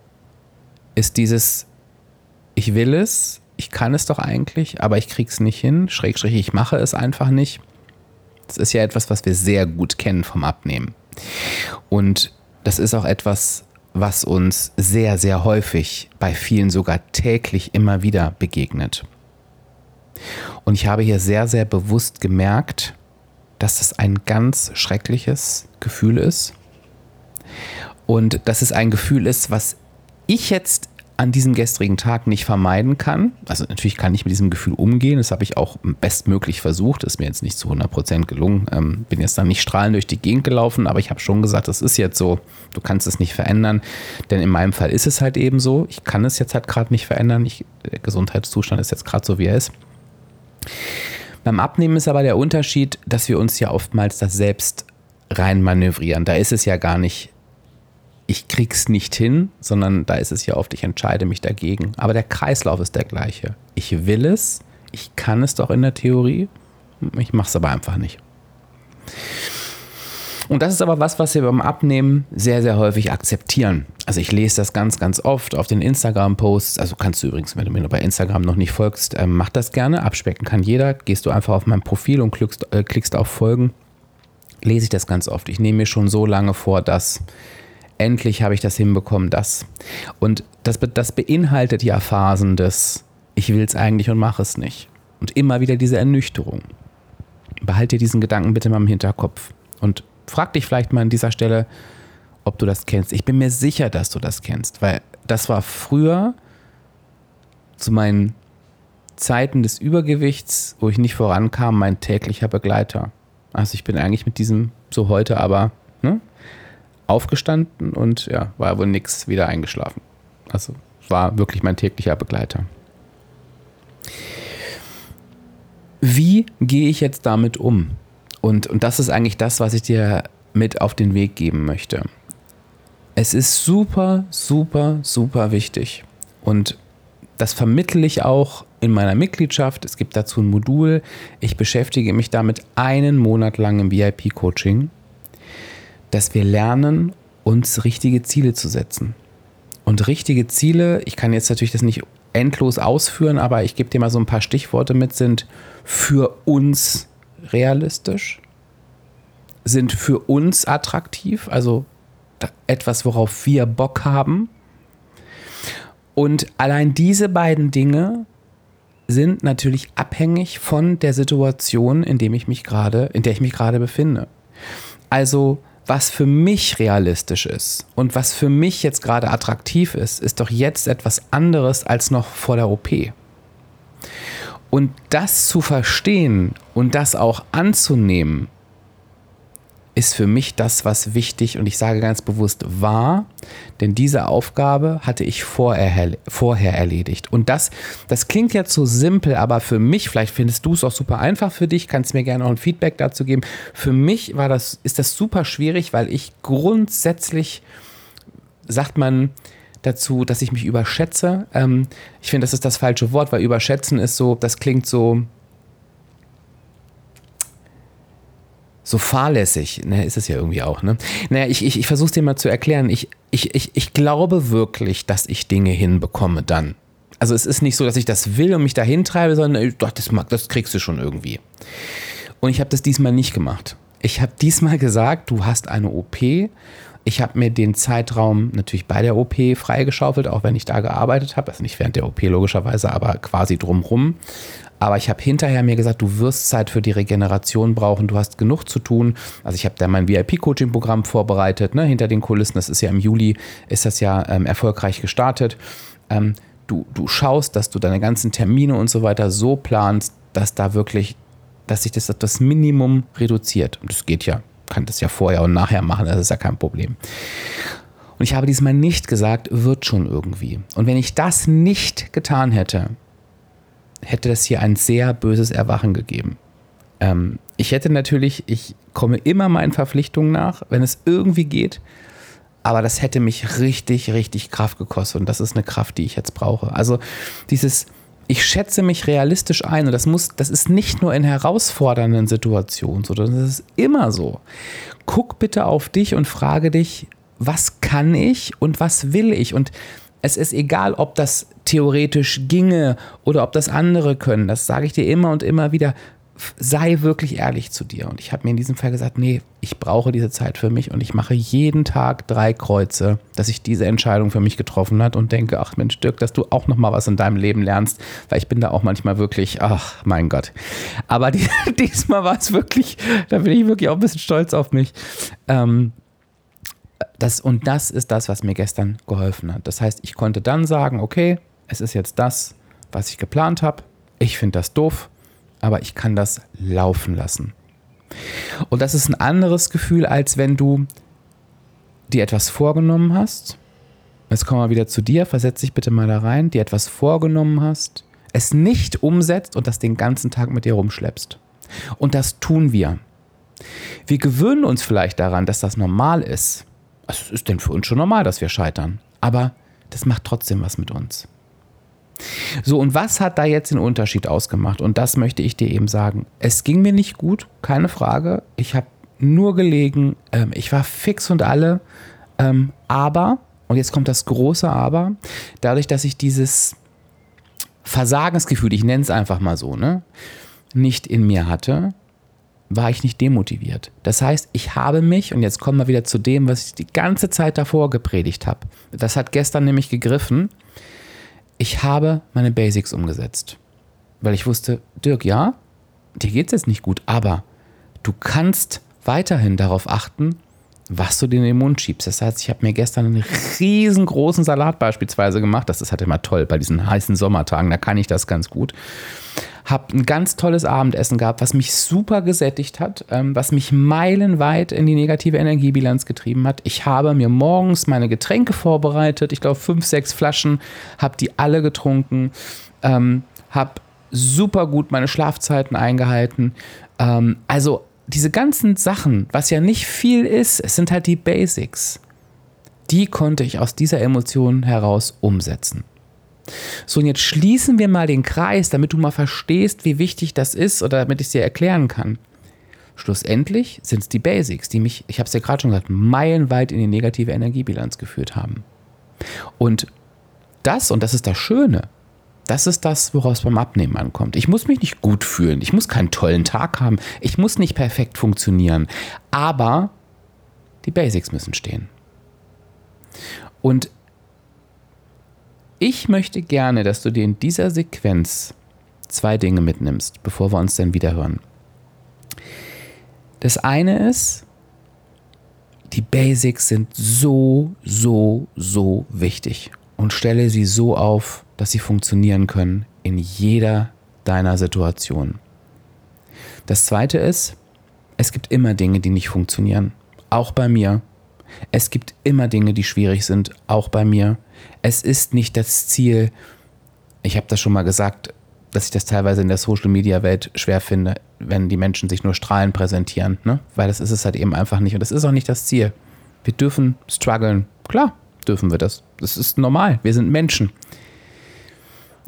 ist dieses, ich will es, ich kann es doch eigentlich, aber ich krieg's nicht hin, schrägstrich, ich mache es einfach nicht. Das ist ja etwas, was wir sehr gut kennen vom Abnehmen. Und das ist auch etwas, was uns sehr, sehr häufig, bei vielen sogar täglich immer wieder begegnet. Und ich habe hier sehr, sehr bewusst gemerkt, dass das ein ganz schreckliches Gefühl ist. Und dass es ein Gefühl ist, was ich jetzt an diesem gestrigen Tag nicht vermeiden kann. Also natürlich kann ich mit diesem Gefühl umgehen. Das habe ich auch bestmöglich versucht. Ist mir jetzt nicht zu 100% gelungen. Ähm, bin jetzt dann nicht strahlend durch die Gegend gelaufen, aber ich habe schon gesagt, das ist jetzt so. Du kannst es nicht verändern. Denn in meinem Fall ist es halt eben so. Ich kann es jetzt halt gerade nicht verändern. Ich, der Gesundheitszustand ist jetzt gerade so, wie er ist. Beim Abnehmen ist aber der Unterschied, dass wir uns ja oftmals das selbst rein manövrieren. Da ist es ja gar nicht ich krieg's nicht hin, sondern da ist es ja oft, ich entscheide mich dagegen. Aber der Kreislauf ist der gleiche. Ich will es, ich kann es doch in der Theorie, Ich mache es aber einfach nicht. Und das ist aber was, was wir beim Abnehmen sehr, sehr häufig akzeptieren. Also ich lese das ganz, ganz oft auf den Instagram-Posts. Also kannst du übrigens, wenn du mir bei Instagram noch nicht folgst, äh, mach das gerne. Abspecken kann jeder. Gehst du einfach auf mein Profil und klickst, äh, klickst auf Folgen. Lese ich das ganz oft. Ich nehme mir schon so lange vor, dass endlich habe ich das hinbekommen, das. Und das, das beinhaltet ja Phasen des Ich will es eigentlich und mache es nicht. Und immer wieder diese Ernüchterung. Behalte dir diesen Gedanken bitte mal im Hinterkopf. Und frag dich vielleicht mal an dieser Stelle, ob du das kennst. Ich bin mir sicher, dass du das kennst, weil das war früher zu meinen Zeiten des Übergewichts, wo ich nicht vorankam, mein täglicher Begleiter. Also ich bin eigentlich mit diesem so heute aber ne, aufgestanden und ja, war wohl nichts wieder eingeschlafen. Also war wirklich mein täglicher Begleiter. Wie gehe ich jetzt damit um? Und, und das ist eigentlich das, was ich dir mit auf den Weg geben möchte. Es ist super, super, super wichtig. Und das vermittle ich auch in meiner Mitgliedschaft. Es gibt dazu ein Modul. Ich beschäftige mich damit einen Monat lang im VIP-Coaching, dass wir lernen, uns richtige Ziele zu setzen. Und richtige Ziele, ich kann jetzt natürlich das nicht endlos ausführen, aber ich gebe dir mal so ein paar Stichworte mit, sind für uns realistisch, sind für uns attraktiv, also etwas, worauf wir Bock haben. Und allein diese beiden Dinge sind natürlich abhängig von der Situation, in dem ich mich gerade, in der ich mich gerade befinde. Also was für mich realistisch ist und was für mich jetzt gerade attraktiv ist, ist doch jetzt etwas anderes als noch vor der OP. Und das zu verstehen und das auch anzunehmen, ist für mich das, was wichtig und ich sage ganz bewusst war, denn diese Aufgabe hatte ich vorher, vorher erledigt. Und das, das klingt jetzt so simpel, aber für mich, vielleicht findest du es auch super einfach für dich, kannst mir gerne auch ein Feedback dazu geben. Für mich war das, ist das super schwierig, weil ich grundsätzlich, sagt man, dazu, dass ich mich überschätze. Ähm, ich finde, das ist das falsche Wort, weil überschätzen ist so, das klingt so, so fahrlässig, ne, ist es ja irgendwie auch, ne? Naja, ich, ich, ich versuche es dir mal zu erklären. Ich, ich, ich, ich glaube wirklich, dass ich Dinge hinbekomme dann. Also es ist nicht so, dass ich das will und mich dahin treibe, sondern doch, das, das kriegst du schon irgendwie. Und ich habe das diesmal nicht gemacht. Ich habe diesmal gesagt, du hast eine OP. Ich habe mir den Zeitraum natürlich bei der OP freigeschaufelt, auch wenn ich da gearbeitet habe. Also nicht während der OP logischerweise, aber quasi drumrum. Aber ich habe hinterher mir gesagt, du wirst Zeit für die Regeneration brauchen, du hast genug zu tun. Also ich habe da mein VIP-Coaching-Programm vorbereitet, ne, hinter den Kulissen. Das ist ja im Juli, ist das ja ähm, erfolgreich gestartet. Ähm, du, du schaust, dass du deine ganzen Termine und so weiter so planst, dass da wirklich, dass sich das das Minimum reduziert. Und das geht ja, kann das ja vorher und nachher machen, das ist ja kein Problem. Und ich habe diesmal nicht gesagt, wird schon irgendwie. Und wenn ich das nicht getan hätte, hätte das hier ein sehr böses Erwachen gegeben. Ähm, ich hätte natürlich, ich komme immer meinen Verpflichtungen nach, wenn es irgendwie geht, aber das hätte mich richtig, richtig Kraft gekostet und das ist eine Kraft, die ich jetzt brauche. Also dieses, ich schätze mich realistisch ein und das muss, das ist nicht nur in herausfordernden Situationen so, das ist immer so. Guck bitte auf dich und frage dich, was kann ich und was will ich und es ist egal, ob das theoretisch ginge oder ob das andere können. Das sage ich dir immer und immer wieder. Sei wirklich ehrlich zu dir. Und ich habe mir in diesem Fall gesagt, nee, ich brauche diese Zeit für mich und ich mache jeden Tag drei Kreuze, dass ich diese Entscheidung für mich getroffen hat und denke, ach Mensch, Dirk, dass du auch noch mal was in deinem Leben lernst, weil ich bin da auch manchmal wirklich, ach mein Gott. Aber die, diesmal war es wirklich, da bin ich wirklich auch ein bisschen stolz auf mich. Ähm, das, und das ist das, was mir gestern geholfen hat. Das heißt, ich konnte dann sagen, okay, es ist jetzt das, was ich geplant habe. Ich finde das doof, aber ich kann das laufen lassen. Und das ist ein anderes Gefühl, als wenn du dir etwas vorgenommen hast. Jetzt kommen wir wieder zu dir, versetz dich bitte mal da rein, dir etwas vorgenommen hast, es nicht umsetzt und das den ganzen Tag mit dir rumschleppst. Und das tun wir. Wir gewöhnen uns vielleicht daran, dass das normal ist. Also es ist denn für uns schon normal, dass wir scheitern. Aber das macht trotzdem was mit uns. So, und was hat da jetzt den Unterschied ausgemacht? Und das möchte ich dir eben sagen. Es ging mir nicht gut, keine Frage. Ich habe nur gelegen, ähm, ich war fix und alle. Ähm, aber, und jetzt kommt das große Aber, dadurch, dass ich dieses Versagensgefühl, ich nenne es einfach mal so, ne, nicht in mir hatte, war ich nicht demotiviert. Das heißt, ich habe mich, und jetzt kommen wir wieder zu dem, was ich die ganze Zeit davor gepredigt habe. Das hat gestern nämlich gegriffen. Ich habe meine Basics umgesetzt. Weil ich wusste, Dirk, ja, dir geht es jetzt nicht gut, aber du kannst weiterhin darauf achten, was du dir in den Mund schiebst. Das heißt, ich habe mir gestern einen riesengroßen Salat beispielsweise gemacht. Das ist halt immer toll bei diesen heißen Sommertagen, da kann ich das ganz gut. Habe ein ganz tolles Abendessen gehabt, was mich super gesättigt hat, ähm, was mich meilenweit in die negative Energiebilanz getrieben hat. Ich habe mir morgens meine Getränke vorbereitet, ich glaube fünf, sechs Flaschen, habe die alle getrunken, ähm, habe super gut meine Schlafzeiten eingehalten. Ähm, also diese ganzen Sachen, was ja nicht viel ist, es sind halt die Basics, die konnte ich aus dieser Emotion heraus umsetzen. So, und jetzt schließen wir mal den Kreis, damit du mal verstehst, wie wichtig das ist oder damit ich es dir erklären kann. Schlussendlich sind es die Basics, die mich, ich habe es ja gerade schon gesagt, meilenweit in die negative Energiebilanz geführt haben. Und das, und das ist das Schöne, das ist das, worauf es beim Abnehmen ankommt. Ich muss mich nicht gut fühlen. Ich muss keinen tollen Tag haben. Ich muss nicht perfekt funktionieren. Aber die Basics müssen stehen. Und ich möchte gerne, dass du dir in dieser Sequenz zwei Dinge mitnimmst, bevor wir uns dann wieder hören. Das eine ist, die Basics sind so, so, so wichtig und stelle sie so auf, dass sie funktionieren können in jeder deiner Situation. Das zweite ist, es gibt immer Dinge, die nicht funktionieren. Auch bei mir. Es gibt immer Dinge, die schwierig sind. Auch bei mir. Es ist nicht das Ziel. Ich habe das schon mal gesagt, dass ich das teilweise in der Social-Media-Welt schwer finde, wenn die Menschen sich nur strahlend präsentieren. Ne? Weil das ist es halt eben einfach nicht. Und das ist auch nicht das Ziel. Wir dürfen strugglen. Klar, dürfen wir das. Das ist normal. Wir sind Menschen.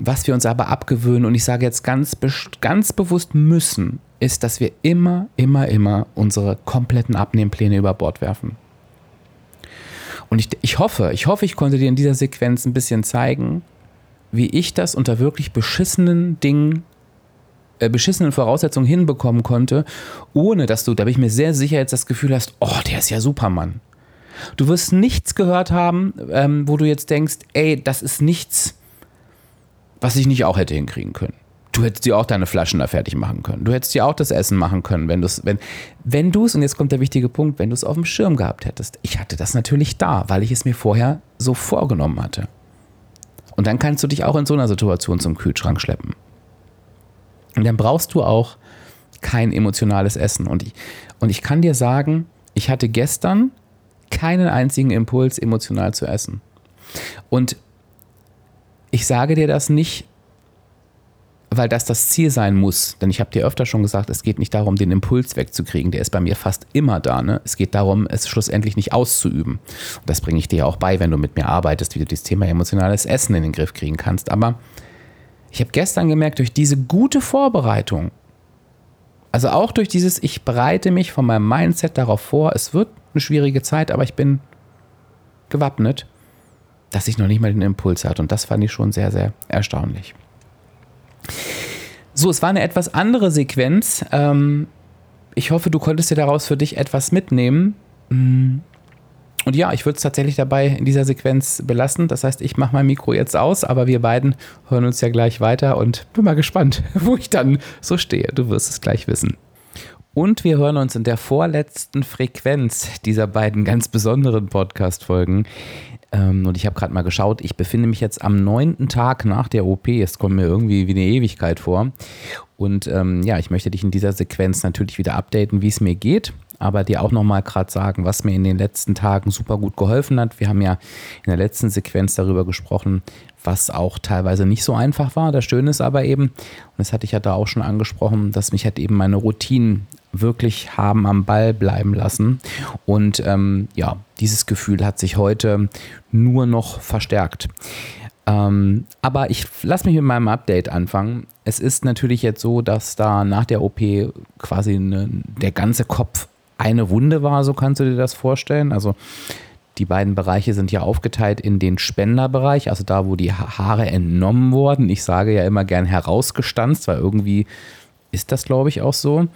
Was wir uns aber abgewöhnen, und ich sage jetzt ganz, ganz bewusst müssen, ist, dass wir immer, immer, immer unsere kompletten Abnehmpläne über Bord werfen. Und ich, ich hoffe, ich hoffe, ich konnte dir in dieser Sequenz ein bisschen zeigen, wie ich das unter wirklich beschissenen Dingen, äh, beschissenen Voraussetzungen hinbekommen konnte, ohne dass du, da bin ich mir sehr sicher, jetzt das Gefühl hast, oh, der ist ja Supermann. Du wirst nichts gehört haben, ähm, wo du jetzt denkst, ey, das ist nichts, was ich nicht auch hätte hinkriegen können. Du hättest dir auch deine Flaschen da fertig machen können. Du hättest dir auch das Essen machen können, wenn du es, wenn, wenn du es, und jetzt kommt der wichtige Punkt, wenn du es auf dem Schirm gehabt hättest. Ich hatte das natürlich da, weil ich es mir vorher so vorgenommen hatte. Und dann kannst du dich auch in so einer Situation zum Kühlschrank schleppen. Und dann brauchst du auch kein emotionales Essen. Und ich, und ich kann dir sagen, ich hatte gestern keinen einzigen Impuls, emotional zu essen. Und ich sage dir das nicht, weil das das Ziel sein muss. Denn ich habe dir öfter schon gesagt, es geht nicht darum, den Impuls wegzukriegen. Der ist bei mir fast immer da. Ne? Es geht darum, es schlussendlich nicht auszuüben. Und das bringe ich dir auch bei, wenn du mit mir arbeitest, wie du das Thema emotionales Essen in den Griff kriegen kannst. Aber ich habe gestern gemerkt, durch diese gute Vorbereitung, also auch durch dieses, ich bereite mich von meinem Mindset darauf vor, es wird eine schwierige Zeit, aber ich bin gewappnet, dass ich noch nicht mal den Impuls hatte. Und das fand ich schon sehr, sehr erstaunlich. So, es war eine etwas andere Sequenz. Ähm, ich hoffe, du konntest dir daraus für dich etwas mitnehmen. Mm. Und ja, ich würde es tatsächlich dabei in dieser Sequenz belassen. Das heißt, ich mache mein Mikro jetzt aus, aber wir beiden hören uns ja gleich weiter und bin mal gespannt, wo ich dann so stehe. Du wirst es gleich wissen. Und wir hören uns in der vorletzten Frequenz dieser beiden ganz besonderen Podcast-Folgen. Ähm, und ich habe gerade mal geschaut, ich befinde mich jetzt am neunten Tag nach der OP. Es kommt mir irgendwie wie eine Ewigkeit vor. Und ähm, ja, ich möchte dich in dieser Sequenz natürlich wieder updaten, wie es mir geht aber dir auch nochmal gerade sagen, was mir in den letzten Tagen super gut geholfen hat. Wir haben ja in der letzten Sequenz darüber gesprochen, was auch teilweise nicht so einfach war. Das Schöne ist aber eben, und das hatte ich ja da auch schon angesprochen, dass mich halt eben meine Routinen wirklich haben am Ball bleiben lassen. Und ähm, ja, dieses Gefühl hat sich heute nur noch verstärkt. Ähm, aber ich lasse mich mit meinem Update anfangen. Es ist natürlich jetzt so, dass da nach der OP quasi eine, der ganze Kopf eine Wunde war, so kannst du dir das vorstellen. Also die beiden Bereiche sind ja aufgeteilt in den Spenderbereich, also da, wo die Haare entnommen wurden. Ich sage ja immer gern herausgestanzt, weil irgendwie ist das, glaube ich, auch so.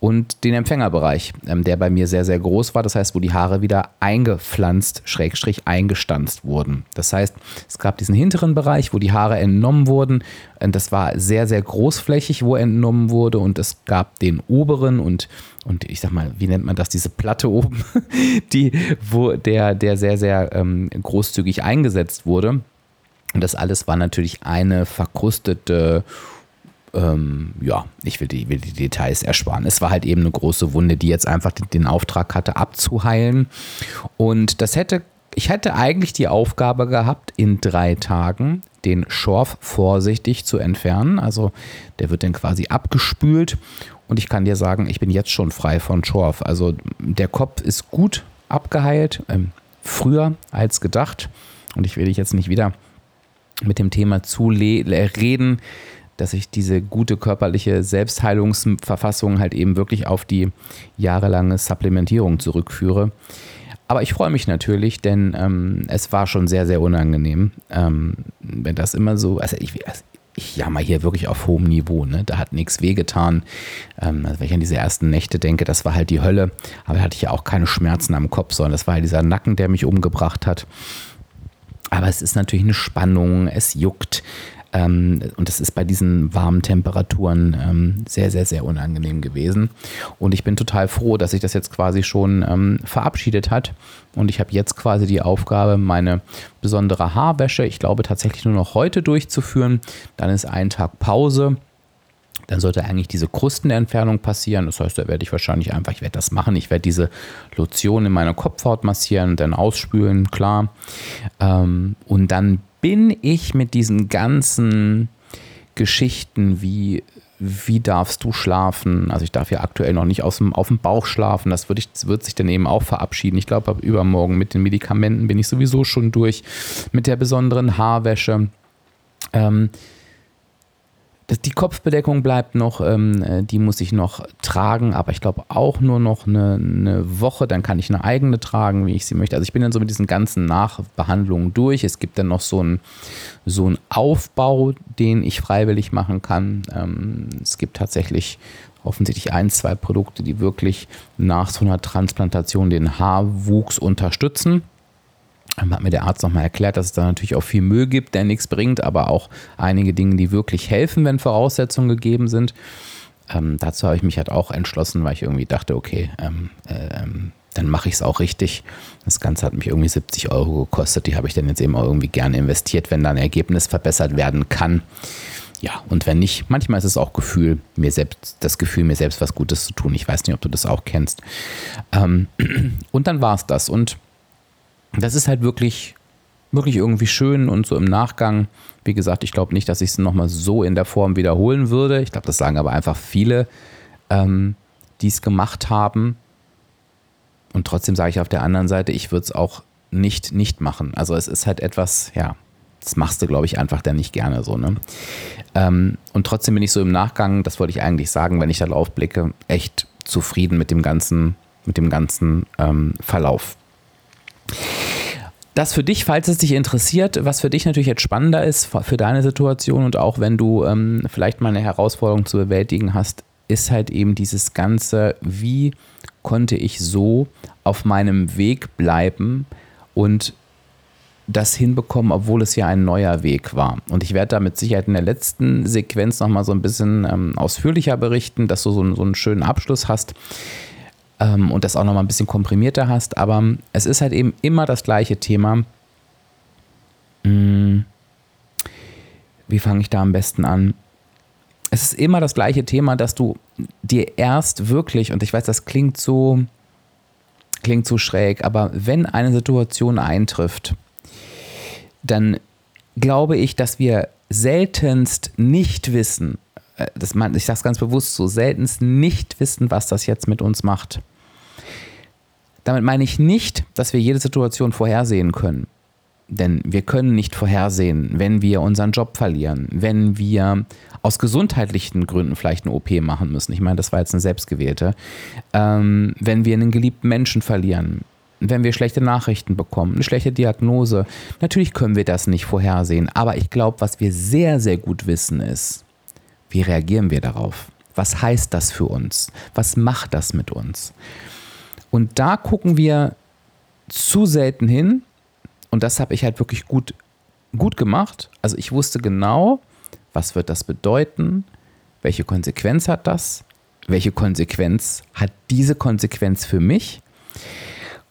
Und den Empfängerbereich, ähm, der bei mir sehr, sehr groß war. Das heißt, wo die Haare wieder eingepflanzt, schrägstrich eingestanzt wurden. Das heißt, es gab diesen hinteren Bereich, wo die Haare entnommen wurden. Und das war sehr, sehr großflächig, wo entnommen wurde. Und es gab den oberen und, und ich sag mal, wie nennt man das, diese Platte oben, die, wo der, der sehr, sehr ähm, großzügig eingesetzt wurde. Und das alles war natürlich eine verkrustete ähm, ja, ich will die, will die Details ersparen. Es war halt eben eine große Wunde, die jetzt einfach den, den Auftrag hatte, abzuheilen. Und das hätte, ich hätte eigentlich die Aufgabe gehabt, in drei Tagen den Schorf vorsichtig zu entfernen. Also der wird dann quasi abgespült. Und ich kann dir sagen, ich bin jetzt schon frei von Schorf. Also der Kopf ist gut abgeheilt, ähm, früher als gedacht. Und ich will dich jetzt nicht wieder mit dem Thema zu reden, dass ich diese gute körperliche Selbstheilungsverfassung halt eben wirklich auf die jahrelange Supplementierung zurückführe. Aber ich freue mich natürlich, denn ähm, es war schon sehr, sehr unangenehm, ähm, wenn das immer so, also ich, also ich jammer hier wirklich auf hohem Niveau, ne? da hat nichts wehgetan. Ähm, also wenn ich an diese ersten Nächte denke, das war halt die Hölle, aber da hatte ich ja auch keine Schmerzen am Kopf, sondern das war halt dieser Nacken, der mich umgebracht hat. Aber es ist natürlich eine Spannung, es juckt. Ähm, und das ist bei diesen warmen Temperaturen ähm, sehr, sehr, sehr unangenehm gewesen. Und ich bin total froh, dass sich das jetzt quasi schon ähm, verabschiedet hat. Und ich habe jetzt quasi die Aufgabe, meine besondere Haarwäsche, ich glaube tatsächlich nur noch heute durchzuführen. Dann ist ein Tag Pause. Dann sollte eigentlich diese Krustenentfernung passieren. Das heißt, da werde ich wahrscheinlich einfach, ich werde das machen. Ich werde diese Lotion in meine Kopfhaut massieren, dann ausspülen, klar. Ähm, und dann bin ich mit diesen ganzen Geschichten wie wie darfst du schlafen? Also ich darf ja aktuell noch nicht aus dem, auf dem Bauch schlafen. Das wird, ich, wird sich dann eben auch verabschieden. Ich glaube, übermorgen mit den Medikamenten bin ich sowieso schon durch. Mit der besonderen Haarwäsche. Ähm, das, die Kopfbedeckung bleibt noch, ähm, äh, die muss ich noch tragen, aber ich glaube auch nur noch eine, eine, Woche, dann kann ich eine eigene tragen, wie ich sie möchte. Also ich bin dann so mit diesen ganzen Nachbehandlungen durch. Es gibt dann noch so einen so Aufbau, den ich freiwillig machen kann. Ähm, es gibt tatsächlich offensichtlich ein, zwei Produkte, die wirklich nach so einer Transplantation den Haarwuchs unterstützen. Dann hat mir der Arzt nochmal erklärt, dass es da natürlich auch viel Müll gibt, der nichts bringt, aber auch einige Dinge, die wirklich helfen, wenn Voraussetzungen gegeben sind. Ähm, dazu habe ich mich halt auch entschlossen, weil ich irgendwie dachte, okay, ähm, äh, ähm, dann mache ich es auch richtig. Das Ganze hat mich irgendwie 70 Euro gekostet. Die habe ich dann jetzt eben auch irgendwie gerne investiert, wenn da ein Ergebnis verbessert werden kann. Ja, und wenn nicht, manchmal ist es auch Gefühl, mir selbst, das Gefühl, mir selbst was Gutes zu tun. Ich weiß nicht, ob du das auch kennst. Ähm, und dann war es das. Und das ist halt wirklich, wirklich irgendwie schön und so im Nachgang. Wie gesagt, ich glaube nicht, dass ich es nochmal so in der Form wiederholen würde. Ich glaube, das sagen aber einfach viele, ähm, die es gemacht haben. Und trotzdem sage ich auf der anderen Seite, ich würde es auch nicht nicht machen. Also es ist halt etwas, ja, das machst du, glaube ich, einfach dann nicht gerne so. Ne? Ähm, und trotzdem bin ich so im Nachgang, das wollte ich eigentlich sagen, wenn ich darauf blicke, echt zufrieden mit dem ganzen, mit dem ganzen ähm, Verlauf. Das für dich, falls es dich interessiert, was für dich natürlich jetzt spannender ist für deine Situation und auch wenn du ähm, vielleicht mal eine Herausforderung zu bewältigen hast, ist halt eben dieses Ganze, wie konnte ich so auf meinem Weg bleiben und das hinbekommen, obwohl es ja ein neuer Weg war. Und ich werde da mit Sicherheit in der letzten Sequenz nochmal so ein bisschen ähm, ausführlicher berichten, dass du so, so einen schönen Abschluss hast ähm, und das auch nochmal ein bisschen komprimierter hast. Aber es ist halt eben immer das gleiche Thema. Hm, wie fange ich da am besten an? Es ist immer das gleiche Thema, dass du dir erst wirklich, und ich weiß, das klingt so, klingt so schräg, aber wenn eine Situation eintrifft, dann glaube ich, dass wir seltenst nicht wissen, das man, ich sage es ganz bewusst so, seltenst nicht wissen, was das jetzt mit uns macht. Damit meine ich nicht, dass wir jede Situation vorhersehen können. Denn wir können nicht vorhersehen, wenn wir unseren Job verlieren, wenn wir aus gesundheitlichen Gründen vielleicht eine OP machen müssen. Ich meine, das war jetzt eine selbstgewählte. Ähm, wenn wir einen geliebten Menschen verlieren, wenn wir schlechte Nachrichten bekommen, eine schlechte Diagnose. Natürlich können wir das nicht vorhersehen. Aber ich glaube, was wir sehr, sehr gut wissen ist, wie reagieren wir darauf? Was heißt das für uns? Was macht das mit uns? Und da gucken wir zu selten hin. Und das habe ich halt wirklich gut, gut gemacht. Also ich wusste genau, was wird das bedeuten? Welche Konsequenz hat das? Welche Konsequenz hat diese Konsequenz für mich?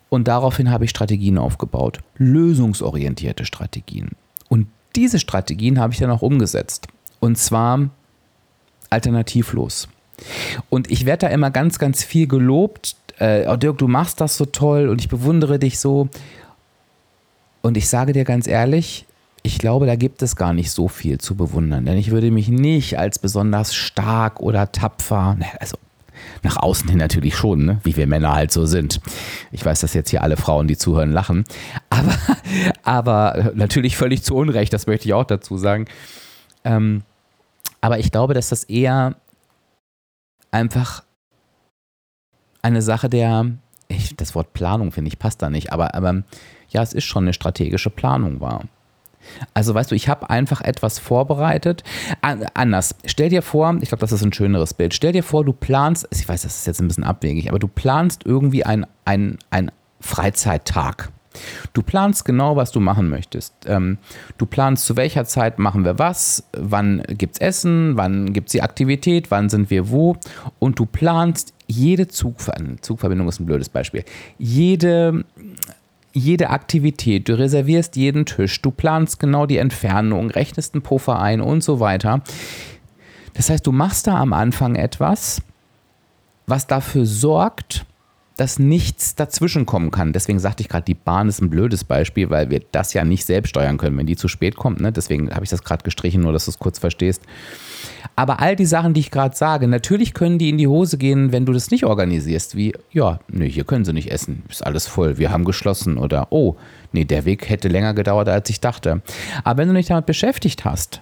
Und daraufhin habe ich Strategien aufgebaut, lösungsorientierte Strategien. Und diese Strategien habe ich dann auch umgesetzt. Und zwar alternativlos. Und ich werde da immer ganz, ganz viel gelobt. Äh, oh Dirk, du machst das so toll und ich bewundere dich so. Und ich sage dir ganz ehrlich, ich glaube, da gibt es gar nicht so viel zu bewundern. Denn ich würde mich nicht als besonders stark oder tapfer, also nach außen hin natürlich schon, ne? wie wir Männer halt so sind. Ich weiß, dass jetzt hier alle Frauen, die zuhören, lachen. Aber, aber natürlich völlig zu Unrecht, das möchte ich auch dazu sagen. Ähm, aber ich glaube, dass das eher einfach eine Sache der, ich, das Wort Planung finde ich passt da nicht, aber, aber ja, es ist schon eine strategische Planung war. Also weißt du, ich habe einfach etwas vorbereitet. Anders. Stell dir vor, ich glaube, das ist ein schöneres Bild. Stell dir vor, du planst, ich weiß, das ist jetzt ein bisschen abwegig, aber du planst irgendwie einen ein Freizeittag. Du planst genau, was du machen möchtest. Ähm, du planst, zu welcher Zeit machen wir was, wann gibt es Essen, wann gibt es die Aktivität, wann sind wir wo. Und du planst jede Zugverbindung, Zugverbindung ist ein blödes Beispiel, jede jede Aktivität, du reservierst jeden Tisch, du planst genau die Entfernung, rechnest einen Puffer ein und so weiter. Das heißt, du machst da am Anfang etwas, was dafür sorgt, dass nichts dazwischen kommen kann. Deswegen sagte ich gerade, die Bahn ist ein blödes Beispiel, weil wir das ja nicht selbst steuern können, wenn die zu spät kommt. Ne? Deswegen habe ich das gerade gestrichen, nur dass du es kurz verstehst. Aber all die Sachen, die ich gerade sage, natürlich können die in die Hose gehen, wenn du das nicht organisierst. Wie, ja, nee, hier können sie nicht essen, ist alles voll, wir haben geschlossen. Oder, oh, nee, der Weg hätte länger gedauert, als ich dachte. Aber wenn du dich damit beschäftigt hast,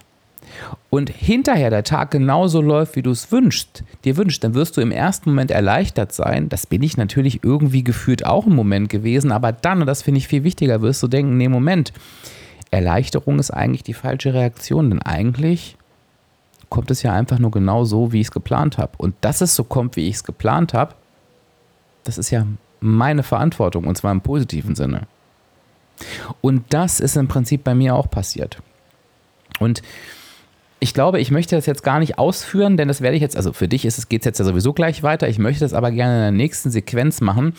und hinterher der Tag genauso läuft, wie du es wünschst, dir wünschst, dann wirst du im ersten Moment erleichtert sein. Das bin ich natürlich irgendwie gefühlt auch im Moment gewesen, aber dann, und das finde ich viel wichtiger, wirst du denken, nee, Moment, Erleichterung ist eigentlich die falsche Reaktion, denn eigentlich kommt es ja einfach nur genau so, wie ich es geplant habe. Und dass es so kommt, wie ich es geplant habe, das ist ja meine Verantwortung und zwar im positiven Sinne. Und das ist im Prinzip bei mir auch passiert. Und ich glaube, ich möchte das jetzt gar nicht ausführen, denn das werde ich jetzt, also für dich geht es jetzt ja sowieso gleich weiter. Ich möchte das aber gerne in der nächsten Sequenz machen.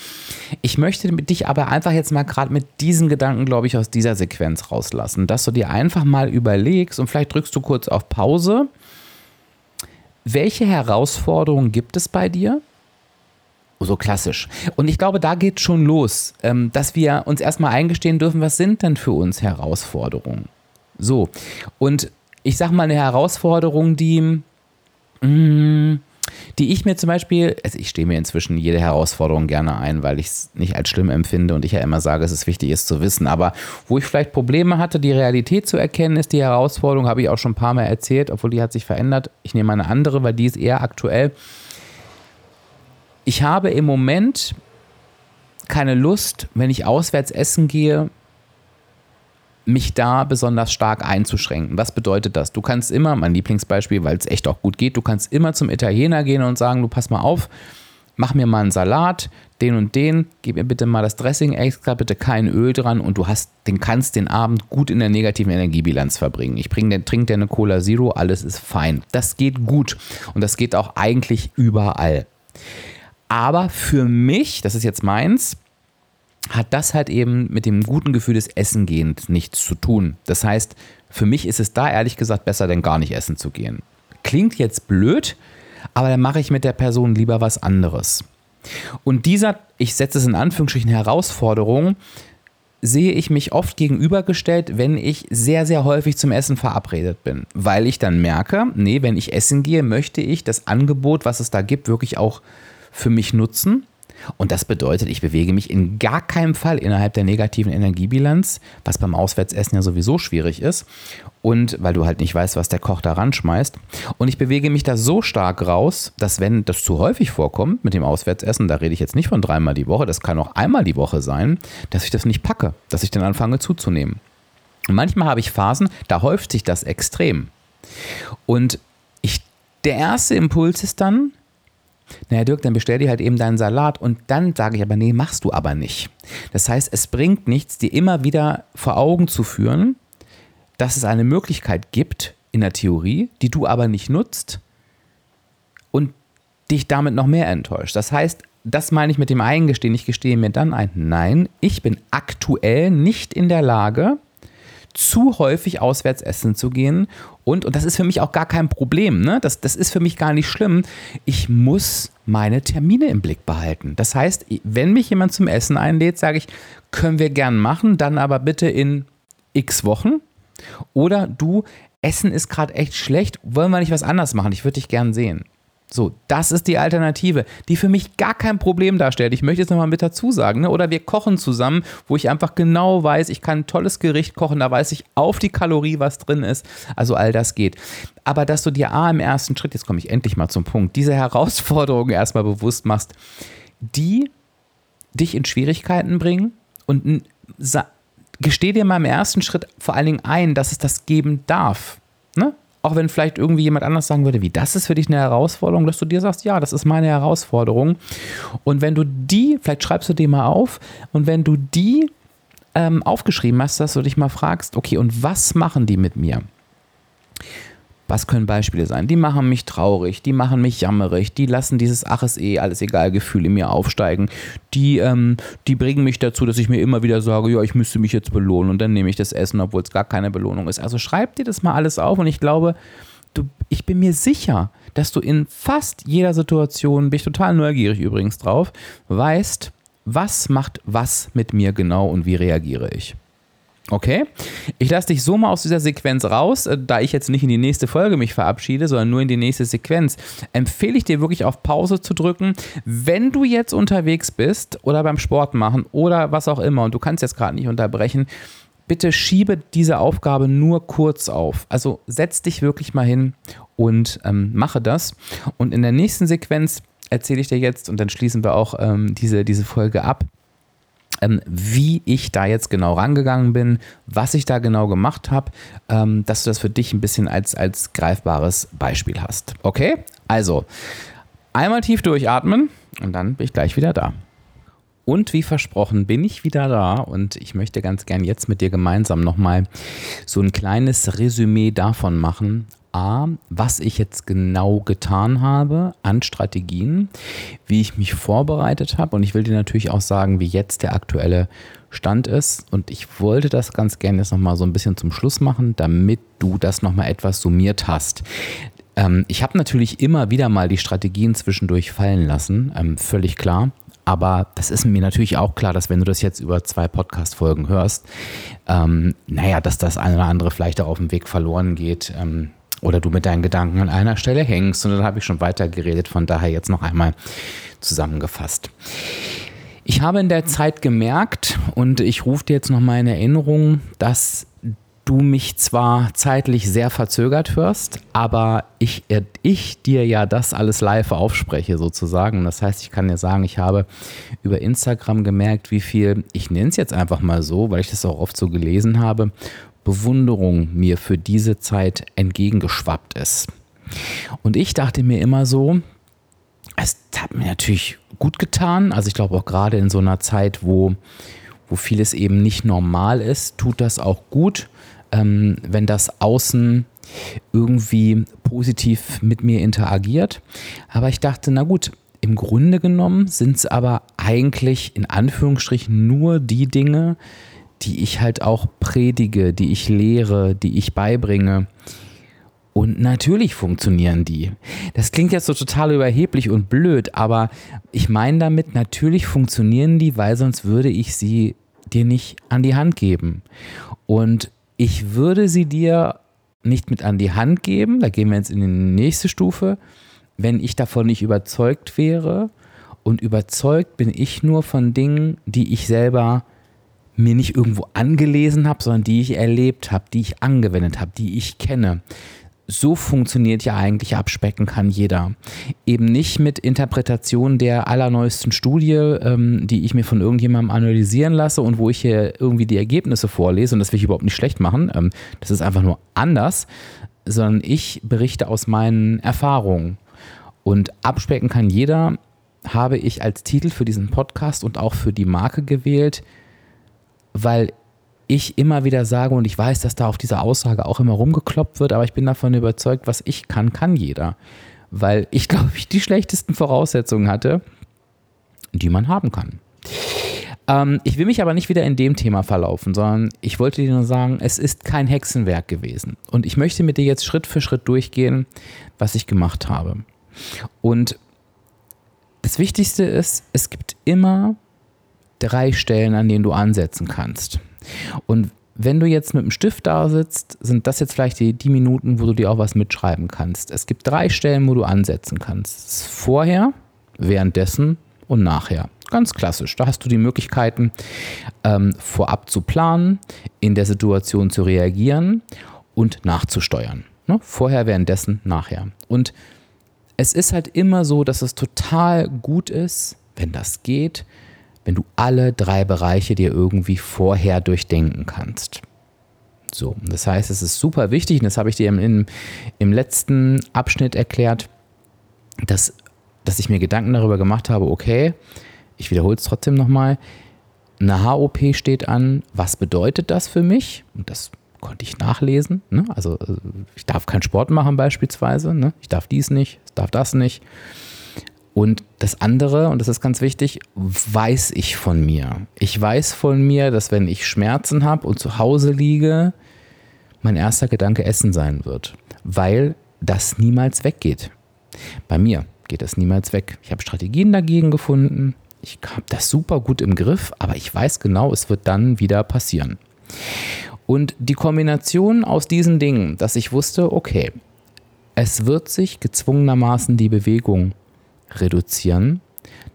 Ich möchte mit dich aber einfach jetzt mal gerade mit diesen Gedanken, glaube ich, aus dieser Sequenz rauslassen, dass du dir einfach mal überlegst und vielleicht drückst du kurz auf Pause welche Herausforderungen gibt es bei dir? So klassisch. Und ich glaube, da geht schon los, ähm, dass wir uns erstmal eingestehen dürfen, was sind denn für uns Herausforderungen? So. Und ich sage mal eine Herausforderung, die, mm, die ich mir zum Beispiel, also ich stehe mir inzwischen jede Herausforderung gerne ein, weil ich es nicht als schlimm empfinde und ich ja immer sage, es ist wichtig, es zu wissen. Aber wo ich vielleicht Probleme hatte, die Realität zu erkennen, ist die Herausforderung, habe ich auch schon ein paar Mal erzählt, obwohl die hat sich verändert. Ich nehme eine andere, weil die ist eher aktuell. Ich habe im Moment keine Lust, wenn ich auswärts essen gehe, mich da besonders stark einzuschränken. Was bedeutet das? Du kannst immer, mein Lieblingsbeispiel, weil es echt auch gut geht, du kannst immer zum Italiener gehen und sagen, du pass mal auf, mach mir mal einen Salat, den und den, gib mir bitte mal das Dressing extra, bitte kein Öl dran und du hast, den kannst den Abend gut in der negativen Energiebilanz verbringen. Ich bring, trink dir eine Cola Zero, alles ist fein. Das geht gut und das geht auch eigentlich überall. Aber für mich, das ist jetzt meins, hat das halt eben mit dem guten Gefühl des Essengehens nichts zu tun. Das heißt, für mich ist es da ehrlich gesagt besser, denn gar nicht essen zu gehen. Klingt jetzt blöd, aber dann mache ich mit der Person lieber was anderes. Und dieser, ich setze es in Anführungsstrichen, Herausforderung, sehe ich mich oft gegenübergestellt, wenn ich sehr, sehr häufig zum Essen verabredet bin. Weil ich dann merke, nee, wenn ich essen gehe, möchte ich das Angebot, was es da gibt, wirklich auch für mich nutzen Und das bedeutet, ich bewege mich in gar keinem Fall innerhalb der negativen Energiebilanz, was beim Auswärtsessen ja sowieso schwierig ist. Und weil du halt nicht weißt, was der Koch da ranschmeißt. Und ich bewege mich da so stark raus, dass wenn das zu häufig vorkommt mit dem Auswärtsessen, da rede ich jetzt nicht von dreimal die Woche, das kann auch einmal die Woche sein, dass ich das nicht packe, dass ich dann anfange zuzunehmen. Und manchmal habe ich Phasen, da häuft sich das extrem. Und ich, der erste Impuls ist dann, naja, Dirk, dann bestell dir halt eben deinen Salat und dann sage ich aber, nee, machst du aber nicht. Das heißt, es bringt nichts, dir immer wieder vor Augen zu führen, dass es eine Möglichkeit gibt in der Theorie, die du aber nicht nutzt und dich damit noch mehr enttäuscht. Das heißt, das meine ich mit dem Eingestehen. Ich gestehe mir dann ein, nein, ich bin aktuell nicht in der Lage, zu häufig auswärts essen zu gehen. Und, und das ist für mich auch gar kein Problem. Ne? Das, das ist für mich gar nicht schlimm. Ich muss meine Termine im Blick behalten. Das heißt, wenn mich jemand zum Essen einlädt, sage ich, können wir gern machen, dann aber bitte in x Wochen. Oder du, Essen ist gerade echt schlecht, wollen wir nicht was anderes machen? Ich würde dich gern sehen. So, das ist die Alternative, die für mich gar kein Problem darstellt. Ich möchte jetzt nochmal mit dazu sagen, ne? oder wir kochen zusammen, wo ich einfach genau weiß, ich kann ein tolles Gericht kochen, da weiß ich auf die Kalorie, was drin ist. Also all das geht. Aber dass du dir A im ersten Schritt, jetzt komme ich endlich mal zum Punkt, diese Herausforderungen erstmal bewusst machst, die dich in Schwierigkeiten bringen und gesteh dir mal im ersten Schritt vor allen Dingen ein, dass es das geben darf. Ne? Auch wenn vielleicht irgendwie jemand anders sagen würde, wie das ist für dich eine Herausforderung, dass du dir sagst, ja, das ist meine Herausforderung. Und wenn du die, vielleicht schreibst du die mal auf, und wenn du die ähm, aufgeschrieben hast, dass du dich mal fragst, okay, und was machen die mit mir? Was können Beispiele sein? Die machen mich traurig, die machen mich jammerig, die lassen dieses Ach ist eh alles egal Gefühl in mir aufsteigen. Die, ähm, die bringen mich dazu, dass ich mir immer wieder sage, ja, ich müsste mich jetzt belohnen und dann nehme ich das Essen, obwohl es gar keine Belohnung ist. Also schreib dir das mal alles auf und ich glaube, du, ich bin mir sicher, dass du in fast jeder Situation, bin ich total neugierig übrigens drauf, weißt, was macht was mit mir genau und wie reagiere ich. Okay, ich lasse dich so mal aus dieser Sequenz raus, äh, da ich jetzt nicht in die nächste Folge mich verabschiede, sondern nur in die nächste Sequenz. Empfehle ich dir wirklich auf Pause zu drücken, wenn du jetzt unterwegs bist oder beim Sport machen oder was auch immer und du kannst jetzt gerade nicht unterbrechen. Bitte schiebe diese Aufgabe nur kurz auf. Also setz dich wirklich mal hin und ähm, mache das. Und in der nächsten Sequenz erzähle ich dir jetzt und dann schließen wir auch ähm, diese, diese Folge ab ähm, wie ich da jetzt genau rangegangen bin, was ich da genau gemacht habe, ähm, dass du das für dich ein bisschen als, als greifbares Beispiel hast. Okay? Also, einmal tief durchatmen und dann bin ich gleich wieder da. Und wie versprochen bin ich wieder da und ich möchte ganz gern jetzt mit dir gemeinsam nochmal so ein kleines Resümee davon machen, A, was ich jetzt genau getan habe an Strategien, wie ich mich vorbereitet habe und ich will dir natürlich auch sagen, wie jetzt der aktuelle Stand ist und ich wollte das ganz gerne jetzt nochmal so ein bisschen zum Schluss machen, damit du das nochmal etwas summiert hast. Ähm, ich habe natürlich immer wieder mal die Strategien zwischendurch fallen lassen, ähm, völlig klar. Aber das ist mir natürlich auch klar, dass wenn du das jetzt über zwei Podcast-Folgen hörst, ähm, naja, dass das eine oder andere vielleicht auch auf dem Weg verloren geht. Ähm, oder du mit deinen Gedanken an einer Stelle hängst. Und dann habe ich schon weiter geredet, von daher jetzt noch einmal zusammengefasst. Ich habe in der Zeit gemerkt und ich rufe dir jetzt noch mal in Erinnerung, dass du mich zwar zeitlich sehr verzögert hörst, aber ich, ich dir ja das alles live aufspreche sozusagen. Das heißt, ich kann dir sagen, ich habe über Instagram gemerkt, wie viel, ich nenne es jetzt einfach mal so, weil ich das auch oft so gelesen habe, Bewunderung mir für diese Zeit entgegengeschwappt ist. Und ich dachte mir immer so, es hat mir natürlich gut getan. Also ich glaube auch gerade in so einer Zeit, wo, wo vieles eben nicht normal ist, tut das auch gut, ähm, wenn das Außen irgendwie positiv mit mir interagiert. Aber ich dachte, na gut, im Grunde genommen sind es aber eigentlich in Anführungsstrichen nur die Dinge, die ich halt auch predige, die ich lehre, die ich beibringe. Und natürlich funktionieren die. Das klingt jetzt so total überheblich und blöd, aber ich meine damit, natürlich funktionieren die, weil sonst würde ich sie dir nicht an die Hand geben. Und ich würde sie dir nicht mit an die Hand geben, da gehen wir jetzt in die nächste Stufe, wenn ich davon nicht überzeugt wäre Und überzeugt bin ich nur von Dingen, die ich selber mir nicht irgendwo angelesen habe, sondern die ich erlebt habe, die ich angewendet habe, die ich kenne. So funktioniert ja eigentlich Abspecken kann jeder. Eben nicht mit Interpretation der allerneuesten Studie, ähm, die ich mir von irgendjemandem analysieren lasse und wo ich hier irgendwie die Ergebnisse vorlese und das will ich überhaupt nicht schlecht machen. Ähm, das ist einfach nur anders, sondern ich berichte aus meinen Erfahrungen. Und Abspecken kann jeder habe ich als Titel für diesen Podcast und auch für die Marke gewählt, weil ich immer wieder sage, und ich weiß, dass da auf dieser Aussage auch immer rumgekloppt wird, aber ich bin davon überzeugt, was ich kann, kann jeder. Weil ich, glaube ich, die schlechtesten Voraussetzungen hatte, die man haben kann. Ähm, ich will mich aber nicht wieder in dem Thema verlaufen, sondern ich wollte dir nur sagen, es ist kein Hexenwerk gewesen. Und ich möchte mit dir jetzt Schritt für Schritt durchgehen, was ich gemacht habe. Und das Wichtigste ist, es gibt immer drei Stellen, an denen du ansetzen kannst. Und wenn du jetzt mit dem Stift da sitzt, sind das jetzt vielleicht die, die Minuten, wo du dir auch was mitschreiben kannst. Es gibt drei Stellen, wo du ansetzen kannst. Vorher, währenddessen und nachher. Ganz klassisch. Da hast du die Möglichkeiten, ähm, vorab zu planen, in der Situation zu reagieren und nachzusteuern. Ne? Vorher, währenddessen, nachher. Und es ist halt immer so, dass es total gut ist, wenn das geht, wenn du alle drei Bereiche dir irgendwie vorher durchdenken kannst. So, das heißt, es ist super wichtig, und das habe ich dir im, im letzten Abschnitt erklärt, dass, dass ich mir Gedanken darüber gemacht habe, okay, ich wiederhole es trotzdem nochmal, eine HOP steht an, was bedeutet das für mich? Und das konnte ich nachlesen. Ne? Also äh, ich darf keinen Sport machen beispielsweise, ne? ich darf dies nicht, ich darf das nicht. Und das andere, und das ist ganz wichtig, weiß ich von mir. Ich weiß von mir, dass wenn ich Schmerzen habe und zu Hause liege, mein erster Gedanke Essen sein wird, weil das niemals weggeht. Bei mir geht das niemals weg. Ich habe Strategien dagegen gefunden. Ich habe das super gut im Griff, aber ich weiß genau, es wird dann wieder passieren. Und die Kombination aus diesen Dingen, dass ich wusste, okay, es wird sich gezwungenermaßen die Bewegung reduzieren.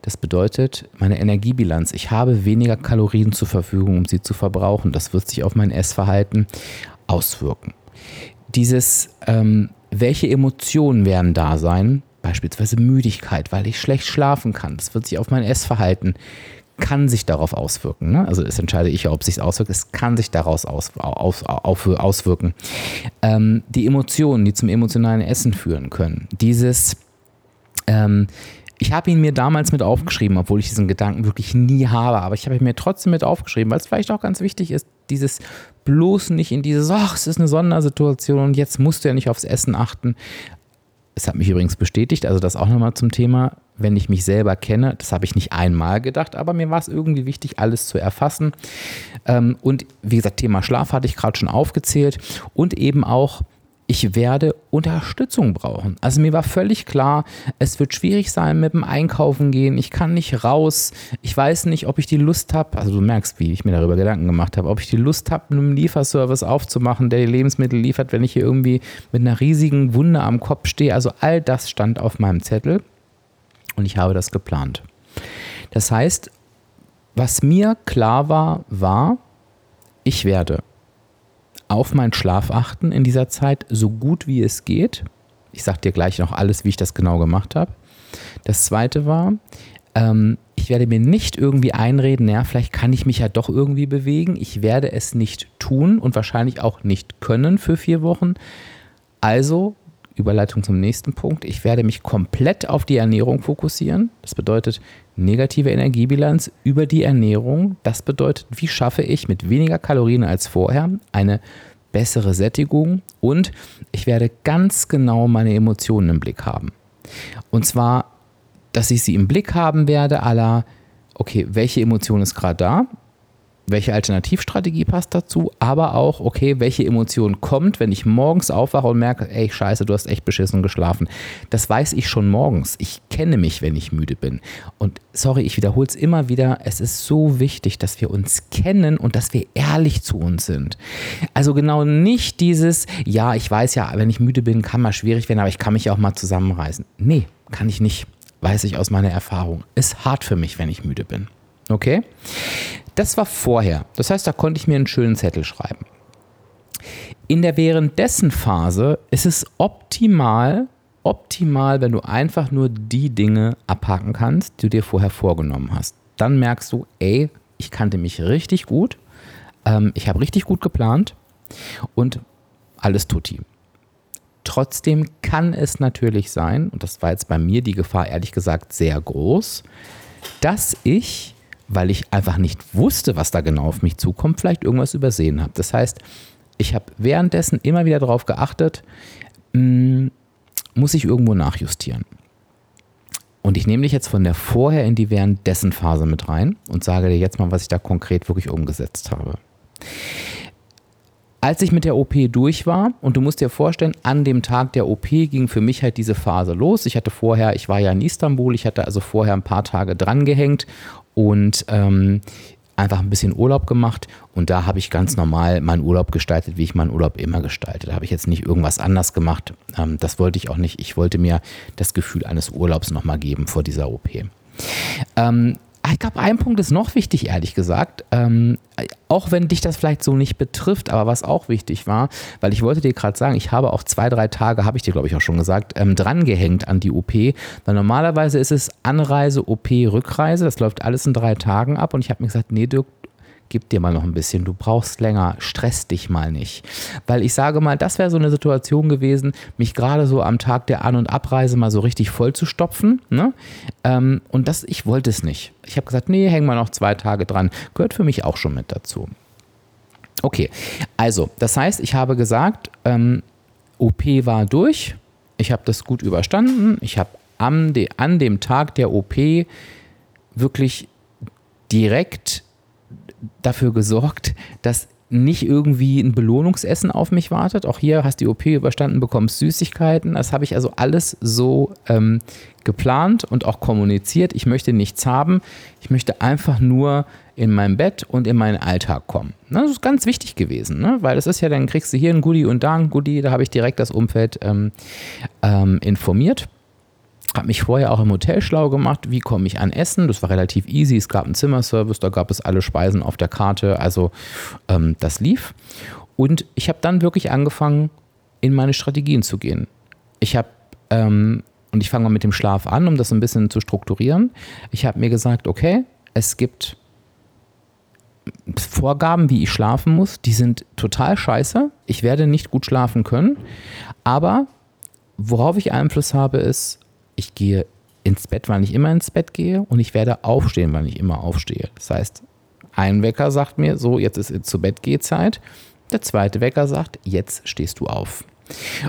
Das bedeutet, meine Energiebilanz, ich habe weniger Kalorien zur Verfügung, um sie zu verbrauchen. Das wird sich auf mein Essverhalten auswirken. Dieses, ähm, welche Emotionen werden da sein? Beispielsweise Müdigkeit, weil ich schlecht schlafen kann. Das wird sich auf mein Essverhalten, kann sich darauf auswirken. Ne? Also es entscheide ich ja, ob es sich auswirkt. Es kann sich daraus aus, aus, auf, auswirken. Ähm, die Emotionen, die zum emotionalen Essen führen können. Dieses ähm, ich habe ihn mir damals mit aufgeschrieben, obwohl ich diesen Gedanken wirklich nie habe, aber ich habe ihn mir trotzdem mit aufgeschrieben, weil es vielleicht auch ganz wichtig ist, dieses bloß nicht in dieses, ach, es ist eine Sondersituation und jetzt musst du ja nicht aufs Essen achten. Es hat mich übrigens bestätigt, also das auch nochmal zum Thema, wenn ich mich selber kenne, das habe ich nicht einmal gedacht, aber mir war es irgendwie wichtig, alles zu erfassen. Ähm, und wie gesagt, Thema Schlaf hatte ich gerade schon aufgezählt und eben auch ich werde Unterstützung brauchen. Also mir war völlig klar, es wird schwierig sein mit dem Einkaufen gehen. Ich kann nicht raus. Ich weiß nicht, ob ich die Lust habe. Also du merkst, wie ich mir darüber Gedanken gemacht habe, ob ich die Lust habe, einen Lieferservice aufzumachen, der die Lebensmittel liefert, wenn ich hier irgendwie mit einer riesigen Wunde am Kopf stehe. Also all das stand auf meinem Zettel und ich habe das geplant. Das heißt, was mir klar war, war, ich werde auf meinen Schlaf achten in dieser Zeit, so gut wie es geht. Ich sage dir gleich noch alles, wie ich das genau gemacht habe. Das zweite war, ähm, ich werde mir nicht irgendwie einreden, naja, vielleicht kann ich mich ja doch irgendwie bewegen. Ich werde es nicht tun und wahrscheinlich auch nicht können für vier Wochen. Also, Überleitung zum nächsten Punkt, ich werde mich komplett auf die Ernährung fokussieren. Das bedeutet negative Energiebilanz über die Ernährung. Das bedeutet, wie schaffe ich mit weniger Kalorien als vorher eine bessere Sättigung und ich werde ganz genau meine Emotionen im Blick haben. Und zwar, dass ich sie im Blick haben werde, aller, okay, welche Emotion ist gerade da? Welche Alternativstrategie passt dazu, aber auch, okay, welche Emotion kommt, wenn ich morgens aufwache und merke, ey, scheiße, du hast echt beschissen geschlafen. Das weiß ich schon morgens. Ich kenne mich, wenn ich müde bin. Und sorry, ich wiederhole es immer wieder, es ist so wichtig, dass wir uns kennen und dass wir ehrlich zu uns sind. Also genau nicht dieses, ja, ich weiß ja, wenn ich müde bin, kann mal schwierig werden, aber ich kann mich auch mal zusammenreißen. Nee, kann ich nicht. weiß ich aus meiner Erfahrung, ist hart für mich, wenn ich müde bin. Okay? Das war vorher. Das heißt, da konnte ich mir einen schönen Zettel schreiben. In der währenddessen Phase ist es optimal, optimal, wenn du einfach nur die Dinge abhaken kannst, die du dir vorher vorgenommen hast. Dann merkst du, ey, ich kannte mich richtig gut, ähm, ich habe richtig gut geplant und alles tutti. Trotzdem kann es natürlich sein, und das war jetzt bei mir die Gefahr ehrlich gesagt sehr groß, dass ich, weil ich einfach nicht wusste, was da genau auf mich zukommt, vielleicht irgendwas übersehen habe. Das heißt, ich habe währenddessen immer wieder darauf geachtet, hm, muss ich irgendwo nachjustieren. Und ich nehme dich jetzt von der Vorher in die Währenddessen Phase mit rein und sage dir jetzt mal, was ich da konkret wirklich umgesetzt habe. Als ich mit der OP durch war, und du musst dir vorstellen, an dem Tag der OP ging für mich halt diese Phase los. Ich hatte vorher, ich war ja in Istanbul, ich hatte also vorher ein paar Tage drangehängt und ähm, einfach ein bisschen Urlaub gemacht und da habe ich ganz normal meinen Urlaub gestaltet, wie ich meinen Urlaub immer gestaltet. Da habe ich jetzt nicht irgendwas anders gemacht. Ähm, das wollte ich auch nicht. Ich wollte mir das Gefühl eines Urlaubs nochmal geben vor dieser OP. Ähm, glaube, ein Punkt ist noch wichtig, ehrlich gesagt. Ähm, auch wenn dich das vielleicht so nicht betrifft, aber was auch wichtig war, weil ich wollte dir gerade sagen, ich habe auch zwei, drei Tage, habe ich dir, glaube ich, auch schon gesagt, ähm, drangehängt an die OP. Weil normalerweise ist es Anreise, OP, Rückreise. Das läuft alles in drei Tagen ab. Und ich habe mir gesagt, nee, Dirk, gib dir mal noch ein bisschen, du brauchst länger, stress dich mal nicht. Weil ich sage mal, das wäre so eine Situation gewesen, mich gerade so am Tag der An- und Abreise mal so richtig voll zu stopfen. Ne? Ähm, und das, ich wollte es nicht. Ich habe gesagt, nee, hängen wir noch zwei Tage dran. Gehört für mich auch schon mit dazu. Okay, also, das heißt, ich habe gesagt, ähm, OP war durch, ich habe das gut überstanden, ich habe an, de, an dem Tag der OP wirklich direkt dafür gesorgt, dass nicht irgendwie ein Belohnungsessen auf mich wartet. Auch hier hast du die OP überstanden, bekommst Süßigkeiten. Das habe ich also alles so ähm, geplant und auch kommuniziert. Ich möchte nichts haben. Ich möchte einfach nur in mein Bett und in meinen Alltag kommen. Das ist ganz wichtig gewesen, ne? weil das ist ja, dann kriegst du hier ein Goodie und da ein Goodie. Da habe ich direkt das Umfeld ähm, ähm, informiert. Habe mich vorher auch im Hotel schlau gemacht, wie komme ich an Essen. Das war relativ easy. Es gab einen Zimmerservice, da gab es alle Speisen auf der Karte. Also ähm, das lief. Und ich habe dann wirklich angefangen, in meine Strategien zu gehen. Ich habe, ähm, und ich fange mal mit dem Schlaf an, um das ein bisschen zu strukturieren. Ich habe mir gesagt, okay, es gibt Vorgaben, wie ich schlafen muss, die sind total scheiße. Ich werde nicht gut schlafen können. Aber worauf ich Einfluss habe, ist, ich gehe ins Bett, wann ich immer ins Bett gehe und ich werde aufstehen, wann ich immer aufstehe. Das heißt, ein Wecker sagt mir, so, jetzt ist zu Bett Gehzeit. Der zweite Wecker sagt, jetzt stehst du auf.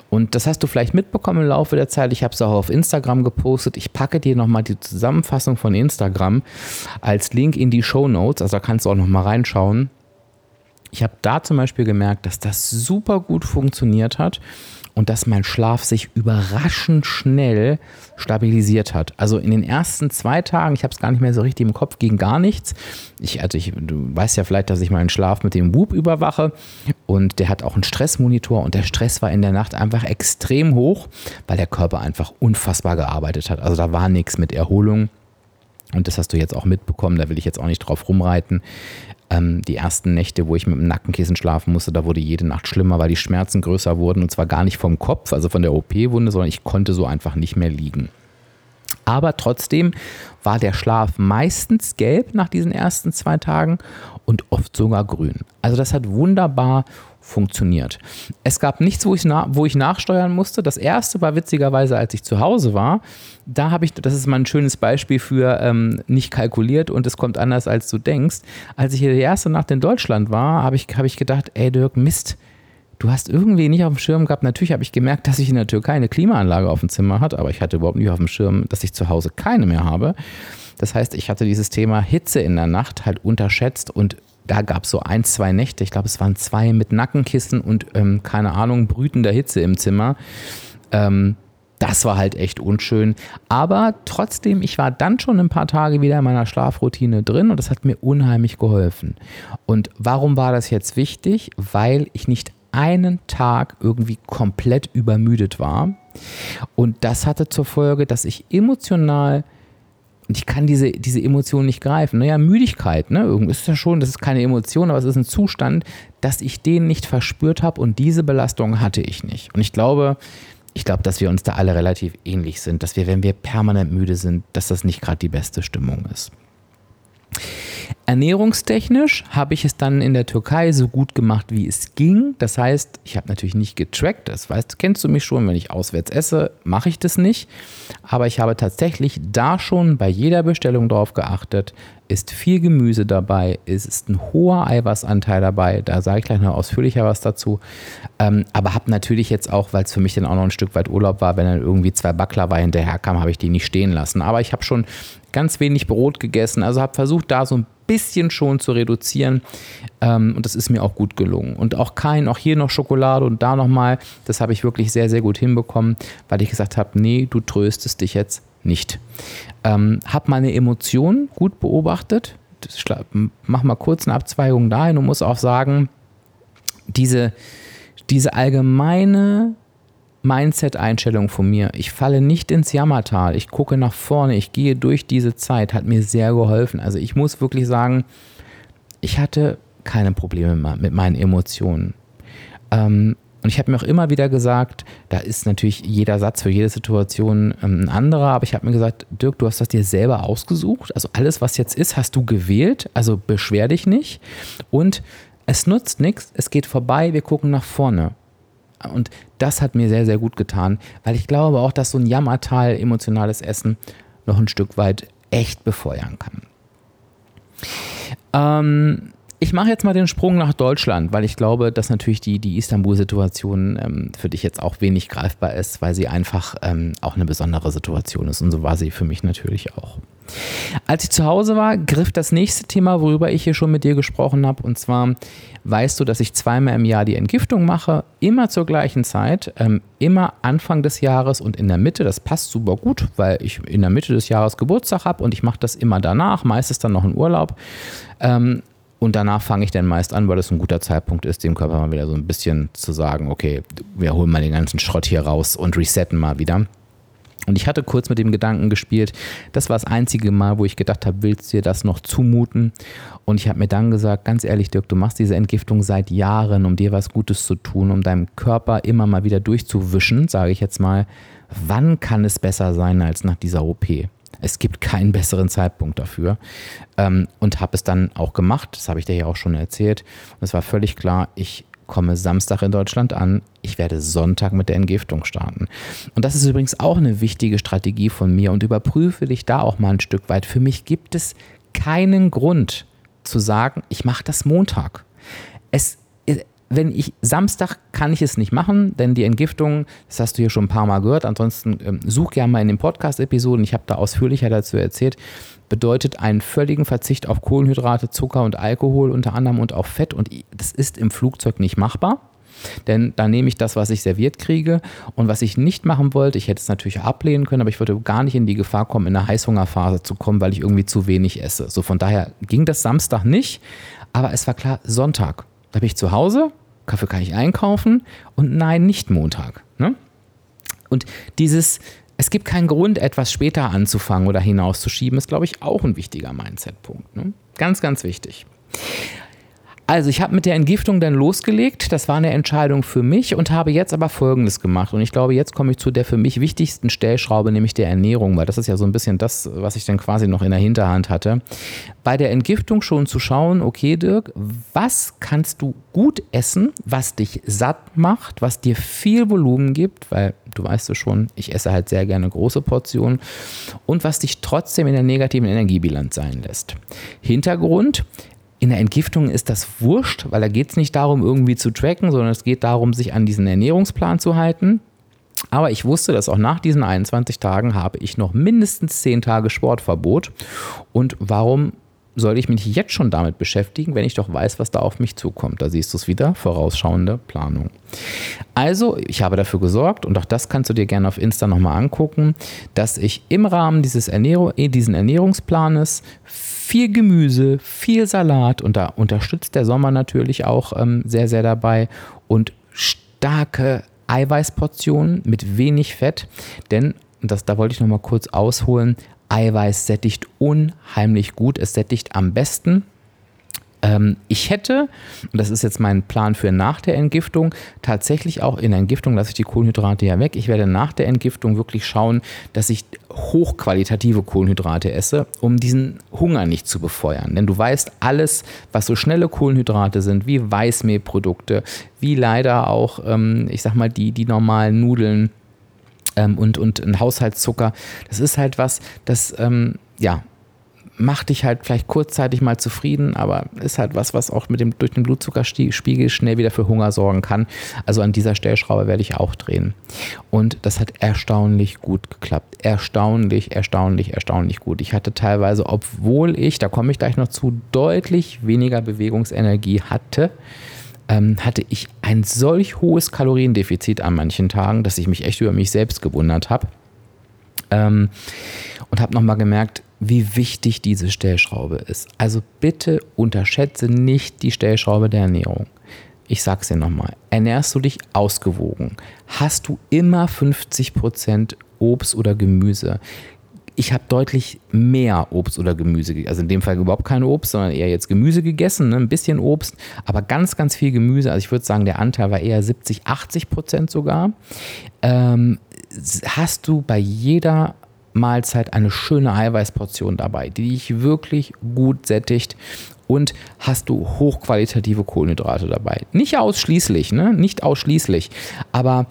Und das hast du vielleicht mitbekommen im Laufe der Zeit. Ich habe es auch auf Instagram gepostet. Ich packe dir nochmal die Zusammenfassung von Instagram als Link in die Show Notes. Also da kannst du auch nochmal reinschauen. Ich habe da zum Beispiel gemerkt, dass das super gut funktioniert hat und dass mein Schlaf sich überraschend schnell stabilisiert hat. Also in den ersten zwei Tagen, ich habe es gar nicht mehr so richtig im Kopf, ging gar nichts. Ich, also ich, du weißt ja vielleicht, dass ich meinen Schlaf mit dem Whoop überwache und der hat auch einen Stressmonitor und der Stress war in der Nacht einfach extrem hoch, weil der Körper einfach unfassbar gearbeitet hat. Also da war nichts mit Erholung. Und das hast du jetzt auch mitbekommen, da will ich jetzt auch nicht drauf rumreiten. Ähm, die ersten Nächte, wo ich mit dem Nackenkissen schlafen musste, da wurde jede Nacht schlimmer, weil die Schmerzen größer wurden. Und zwar gar nicht vom Kopf, also von der OP-Wunde, sondern ich konnte so einfach nicht mehr liegen. Aber trotzdem war der Schlaf meistens gelb nach diesen ersten zwei Tagen und oft sogar grün. Also das hat wunderbar funktioniert. Es gab nichts, wo ich, wo ich nachsteuern musste. Das erste war witzigerweise, als ich zu Hause war. Da habe ich, das ist mal ein schönes Beispiel für ähm, nicht kalkuliert und es kommt anders, als du denkst. Als ich hier die erste Nacht in Deutschland war, habe ich, hab ich gedacht, ey Dirk, Mist, du hast irgendwie nicht auf dem Schirm gehabt. Natürlich habe ich gemerkt, dass ich in der Türkei eine Klimaanlage auf dem Zimmer hatte, aber ich hatte überhaupt nicht auf dem Schirm, dass ich zu Hause keine mehr habe. Das heißt, ich hatte dieses Thema Hitze in der Nacht halt unterschätzt und da gab es so ein, zwei Nächte, ich glaube, es waren zwei mit Nackenkissen und ähm, keine Ahnung, brütender Hitze im Zimmer. Ähm, das war halt echt unschön. Aber trotzdem, ich war dann schon ein paar Tage wieder in meiner Schlafroutine drin und das hat mir unheimlich geholfen. Und warum war das jetzt wichtig? Weil ich nicht einen Tag irgendwie komplett übermüdet war. Und das hatte zur Folge, dass ich emotional und ich kann diese, diese Emotion nicht greifen. Naja, Müdigkeit, ne? Irgendwie ist ja schon, das ist keine Emotion, aber es ist ein Zustand, dass ich den nicht verspürt habe und diese Belastung hatte ich nicht. Und ich glaube, ich glaube, dass wir uns da alle relativ ähnlich sind, dass wir, wenn wir permanent müde sind, dass das nicht gerade die beste Stimmung ist. Ernährungstechnisch habe ich es dann in der Türkei so gut gemacht, wie es ging. Das heißt, ich habe natürlich nicht getrackt. Das weißt, kennst du mich schon, wenn ich auswärts esse, mache ich das nicht. Aber ich habe tatsächlich da schon bei jeder Bestellung darauf geachtet, ist viel Gemüse dabei, ist ein hoher Eiweißanteil dabei. Da sage ich gleich noch ausführlicher was dazu. Ähm, aber habe natürlich jetzt auch, weil es für mich dann auch noch ein Stück weit Urlaub war, wenn dann irgendwie zwei Baklava hinterherkamen, habe ich die nicht stehen lassen. Aber ich habe schon ganz wenig Brot gegessen. Also habe versucht, da so ein bisschen schon zu reduzieren. Ähm, und das ist mir auch gut gelungen. Und auch kein, auch hier noch Schokolade und da nochmal. Das habe ich wirklich sehr, sehr gut hinbekommen, weil ich gesagt habe, nee, du tröstest dich jetzt nicht. Ähm, hab meine Emotionen gut beobachtet. Mach mal kurz eine Abzweigung dahin und muss auch sagen, diese, diese allgemeine Mindset-Einstellung von mir. Ich falle nicht ins Jammertal. Ich gucke nach vorne. Ich gehe durch diese Zeit. Hat mir sehr geholfen. Also ich muss wirklich sagen, ich hatte keine Probleme mit meinen Emotionen. Ähm, und ich habe mir auch immer wieder gesagt, da ist natürlich jeder Satz für jede Situation ähm, ein anderer, aber ich habe mir gesagt, Dirk, du hast das dir selber ausgesucht. Also alles, was jetzt ist, hast du gewählt. Also beschwer dich nicht. Und es nutzt nichts, es geht vorbei, wir gucken nach vorne. Und das hat mir sehr, sehr gut getan, weil ich glaube auch, dass so ein Jammertal emotionales Essen noch ein Stück weit echt befeuern kann. Ähm, ich mache jetzt mal den Sprung nach Deutschland, weil ich glaube, dass natürlich die, die Istanbul-Situation ähm, für dich jetzt auch wenig greifbar ist, weil sie einfach ähm, auch eine besondere Situation ist. Und so war sie für mich natürlich auch. Als ich zu Hause war, griff das nächste Thema, worüber ich hier schon mit dir gesprochen habe. Und zwar weißt du, dass ich zweimal im Jahr die Entgiftung mache, immer zur gleichen Zeit, ähm, immer Anfang des Jahres und in der Mitte. Das passt super gut, weil ich in der Mitte des Jahres Geburtstag habe und ich mache das immer danach, meistens dann noch in Urlaub. Ähm, und danach fange ich dann meist an, weil das ein guter Zeitpunkt ist, dem Körper mal wieder so ein bisschen zu sagen, okay, wir holen mal den ganzen Schrott hier raus und resetten mal wieder. Und ich hatte kurz mit dem Gedanken gespielt, das war das einzige Mal, wo ich gedacht habe, willst du dir das noch zumuten? Und ich habe mir dann gesagt, ganz ehrlich, Dirk, du machst diese Entgiftung seit Jahren, um dir was Gutes zu tun, um deinem Körper immer mal wieder durchzuwischen, sage ich jetzt mal. Wann kann es besser sein als nach dieser OP? Es gibt keinen besseren Zeitpunkt dafür. Ähm, und habe es dann auch gemacht, das habe ich dir ja auch schon erzählt. Und es war völlig klar, ich komme Samstag in Deutschland an. Ich werde Sonntag mit der Entgiftung starten. Und das ist übrigens auch eine wichtige Strategie von mir und überprüfe dich da auch mal ein Stück weit. Für mich gibt es keinen Grund zu sagen, ich mache das Montag. Es wenn ich Samstag kann ich es nicht machen, denn die Entgiftung, das hast du hier schon ein paar Mal gehört, ansonsten ähm, such gerne mal in den Podcast-Episoden, ich habe da ausführlicher dazu erzählt, bedeutet einen völligen Verzicht auf Kohlenhydrate, Zucker und Alkohol unter anderem und auf Fett. Und das ist im Flugzeug nicht machbar. Denn da nehme ich das, was ich serviert kriege. Und was ich nicht machen wollte, ich hätte es natürlich ablehnen können, aber ich würde gar nicht in die Gefahr kommen, in eine Heißhungerphase zu kommen, weil ich irgendwie zu wenig esse. So von daher ging das Samstag nicht. Aber es war klar, Sonntag. Da bin ich zu Hause, Kaffee kann ich einkaufen und nein, nicht Montag. Ne? Und dieses, es gibt keinen Grund, etwas später anzufangen oder hinauszuschieben, ist, glaube ich, auch ein wichtiger Mindset-Punkt. Ne? Ganz, ganz wichtig. Also ich habe mit der Entgiftung dann losgelegt. Das war eine Entscheidung für mich und habe jetzt aber Folgendes gemacht. Und ich glaube, jetzt komme ich zu der für mich wichtigsten Stellschraube, nämlich der Ernährung, weil das ist ja so ein bisschen das, was ich dann quasi noch in der Hinterhand hatte. Bei der Entgiftung schon zu schauen, okay Dirk, was kannst du gut essen, was dich satt macht, was dir viel Volumen gibt, weil du weißt es schon, ich esse halt sehr gerne große Portionen und was dich trotzdem in der negativen Energiebilanz sein lässt. Hintergrund, in der Entgiftung ist das wurscht, weil da geht es nicht darum, irgendwie zu tracken, sondern es geht darum, sich an diesen Ernährungsplan zu halten. Aber ich wusste, dass auch nach diesen 21 Tagen habe ich noch mindestens 10 Tage Sportverbot. Und warum soll ich mich jetzt schon damit beschäftigen, wenn ich doch weiß, was da auf mich zukommt. Da siehst du es wieder, vorausschauende Planung. Also, ich habe dafür gesorgt, und auch das kannst du dir gerne auf Insta nochmal angucken, dass ich im Rahmen dieses Ernährung, äh, diesen Ernährungsplanes viel Gemüse, viel Salat, und da unterstützt der Sommer natürlich auch ähm, sehr, sehr dabei, und starke Eiweißportionen mit wenig Fett, denn das, da wollte ich noch mal kurz ausholen. Eiweiß sättigt unheimlich gut. Es sättigt am besten. Ähm, ich hätte, und das ist jetzt mein Plan für nach der Entgiftung, tatsächlich auch in der Entgiftung lasse ich die Kohlenhydrate ja weg. Ich werde nach der Entgiftung wirklich schauen, dass ich hochqualitative Kohlenhydrate esse, um diesen Hunger nicht zu befeuern. Denn du weißt, alles, was so schnelle Kohlenhydrate sind, wie Weißmehlprodukte, wie leider auch, ähm, ich sag mal, die, die normalen Nudeln, ähm, und, und ein Haushaltszucker, das ist halt was, das, ähm, ja, macht dich halt vielleicht kurzzeitig mal zufrieden, aber ist halt was, was auch mit dem, durch den Blutzuckerspiegel schnell wieder für Hunger sorgen kann. Also an dieser Stellschraube werde ich auch drehen. Und das hat erstaunlich gut geklappt. Erstaunlich, erstaunlich, erstaunlich gut. Ich hatte teilweise, obwohl ich, da komme ich gleich noch zu, deutlich weniger Bewegungsenergie hatte, ähm, hatte ich ein solch hohes Kaloriendefizit an manchen Tagen, dass ich mich echt über mich selbst gewundert habe. Ähm, und habe nochmal gemerkt, wie wichtig diese Stellschraube ist. Also bitte unterschätze nicht die Stellschraube der Ernährung. Ich sag's dir nochmal. Ernährst du dich ausgewogen? Hast du immer 50% Obst oder Gemüse? Ich habe deutlich mehr Obst oder Gemüse, also in dem Fall überhaupt kein Obst, sondern eher jetzt Gemüse gegessen, ne? ein bisschen Obst, aber ganz, ganz viel Gemüse. Also ich würde sagen, der Anteil war eher 70, 80 Prozent sogar. Ähm, hast du bei jeder Mahlzeit eine schöne Eiweißportion dabei, die dich wirklich gut sättigt und hast du hochqualitative Kohlenhydrate dabei. Nicht ausschließlich, ne? Nicht ausschließlich, aber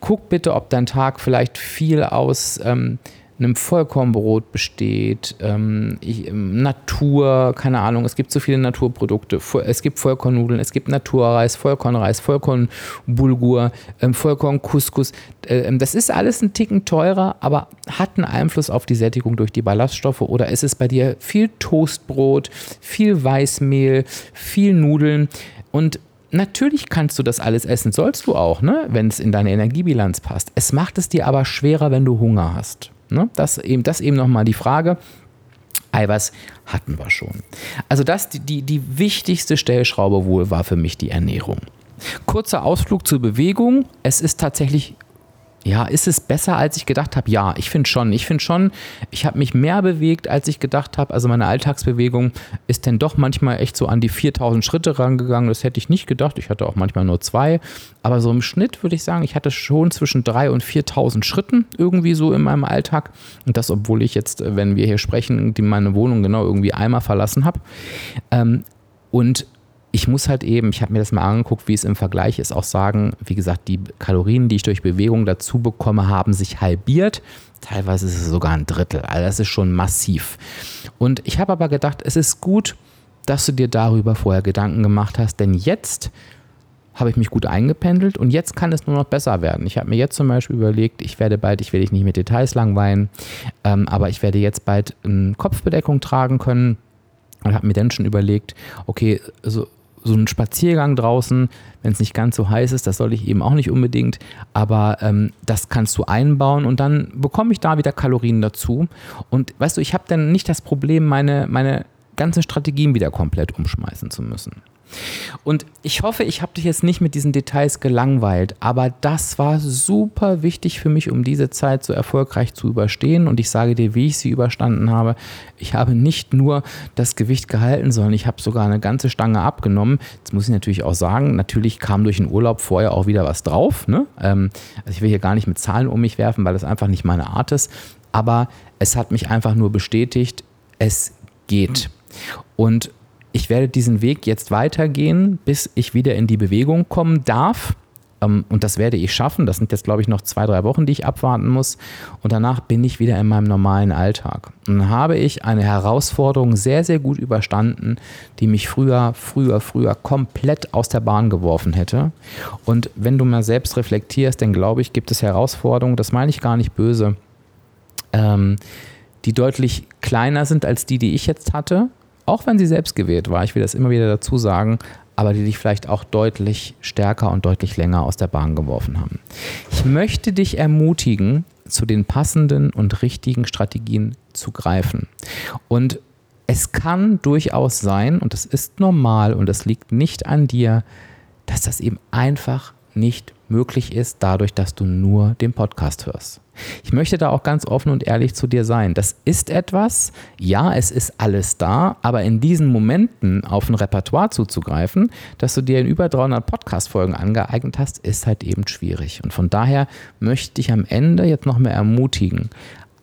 guck bitte, ob dein Tag vielleicht viel aus ähm, einem Vollkornbrot besteht, ähm, ich, ähm, Natur, keine Ahnung, es gibt so viele Naturprodukte. Es gibt Vollkornnudeln, es gibt Naturreis, Vollkornreis, Vollkornbulgur, ähm, Vollkorncouscous. Äh, ähm, das ist alles ein Ticken teurer, aber hat einen Einfluss auf die Sättigung durch die Ballaststoffe. Oder ist es bei dir viel Toastbrot, viel Weißmehl, viel Nudeln und Natürlich kannst du das alles essen, sollst du auch, ne? wenn es in deine Energiebilanz passt. Es macht es dir aber schwerer, wenn du Hunger hast. Ne? Das eben, das eben nochmal die Frage. Eiweiß hatten wir schon. Also das, die, die wichtigste Stellschraube wohl war für mich die Ernährung. Kurzer Ausflug zur Bewegung. Es ist tatsächlich ja, ist es besser, als ich gedacht habe? Ja, ich finde schon. Ich finde schon, ich habe mich mehr bewegt, als ich gedacht habe. Also meine Alltagsbewegung ist dann doch manchmal echt so an die 4000 Schritte rangegangen. Das hätte ich nicht gedacht. Ich hatte auch manchmal nur zwei. Aber so im Schnitt würde ich sagen, ich hatte schon zwischen 3.000 und 4.000 Schritten irgendwie so in meinem Alltag. Und das, obwohl ich jetzt, wenn wir hier sprechen, die meine Wohnung genau irgendwie einmal verlassen habe. Ähm, und ich muss halt eben, ich habe mir das mal angeguckt, wie es im Vergleich ist, auch sagen, wie gesagt, die Kalorien, die ich durch Bewegung dazu bekomme, haben sich halbiert. Teilweise ist es sogar ein Drittel. Also das ist schon massiv. Und ich habe aber gedacht, es ist gut, dass du dir darüber vorher Gedanken gemacht hast, denn jetzt habe ich mich gut eingependelt und jetzt kann es nur noch besser werden. Ich habe mir jetzt zum Beispiel überlegt, ich werde bald, ich werde dich nicht mit Details langweilen, ähm, aber ich werde jetzt bald eine Kopfbedeckung tragen können und habe mir dann schon überlegt, okay, so so ein Spaziergang draußen, wenn es nicht ganz so heiß ist, das soll ich eben auch nicht unbedingt, aber ähm, das kannst du einbauen und dann bekomme ich da wieder Kalorien dazu. Und weißt du, ich habe dann nicht das Problem, meine, meine ganzen Strategien wieder komplett umschmeißen zu müssen. Und ich hoffe, ich habe dich jetzt nicht mit diesen Details gelangweilt, aber das war super wichtig für mich, um diese Zeit so erfolgreich zu überstehen. Und ich sage dir, wie ich sie überstanden habe. Ich habe nicht nur das Gewicht gehalten, sondern ich habe sogar eine ganze Stange abgenommen. Jetzt muss ich natürlich auch sagen, natürlich kam durch den Urlaub vorher auch wieder was drauf. Ne? Ähm, also ich will hier gar nicht mit Zahlen um mich werfen, weil das einfach nicht meine Art ist. Aber es hat mich einfach nur bestätigt, es geht. Und ich werde diesen Weg jetzt weitergehen, bis ich wieder in die Bewegung kommen darf. Ähm, und das werde ich schaffen. Das sind jetzt, glaube ich, noch zwei, drei Wochen, die ich abwarten muss. Und danach bin ich wieder in meinem normalen Alltag. Und dann habe ich eine Herausforderung sehr, sehr gut überstanden, die mich früher, früher, früher komplett aus der Bahn geworfen hätte. Und wenn du mal selbst reflektierst, dann glaube ich, gibt es Herausforderungen, das meine ich gar nicht böse, ähm, die deutlich kleiner sind als die, die ich jetzt hatte auch wenn sie selbst gewählt war, ich will das immer wieder dazu sagen, aber die dich vielleicht auch deutlich stärker und deutlich länger aus der Bahn geworfen haben. Ich möchte dich ermutigen, zu den passenden und richtigen Strategien zu greifen. Und es kann durchaus sein, und das ist normal und das liegt nicht an dir, dass das eben einfach nicht möglich ist, dadurch, dass du nur den Podcast hörst. Ich möchte da auch ganz offen und ehrlich zu dir sein. Das ist etwas, ja, es ist alles da, aber in diesen Momenten auf ein Repertoire zuzugreifen, dass du dir in über 300 Podcast-Folgen angeeignet hast, ist halt eben schwierig. Und von daher möchte ich am Ende jetzt noch mehr ermutigen,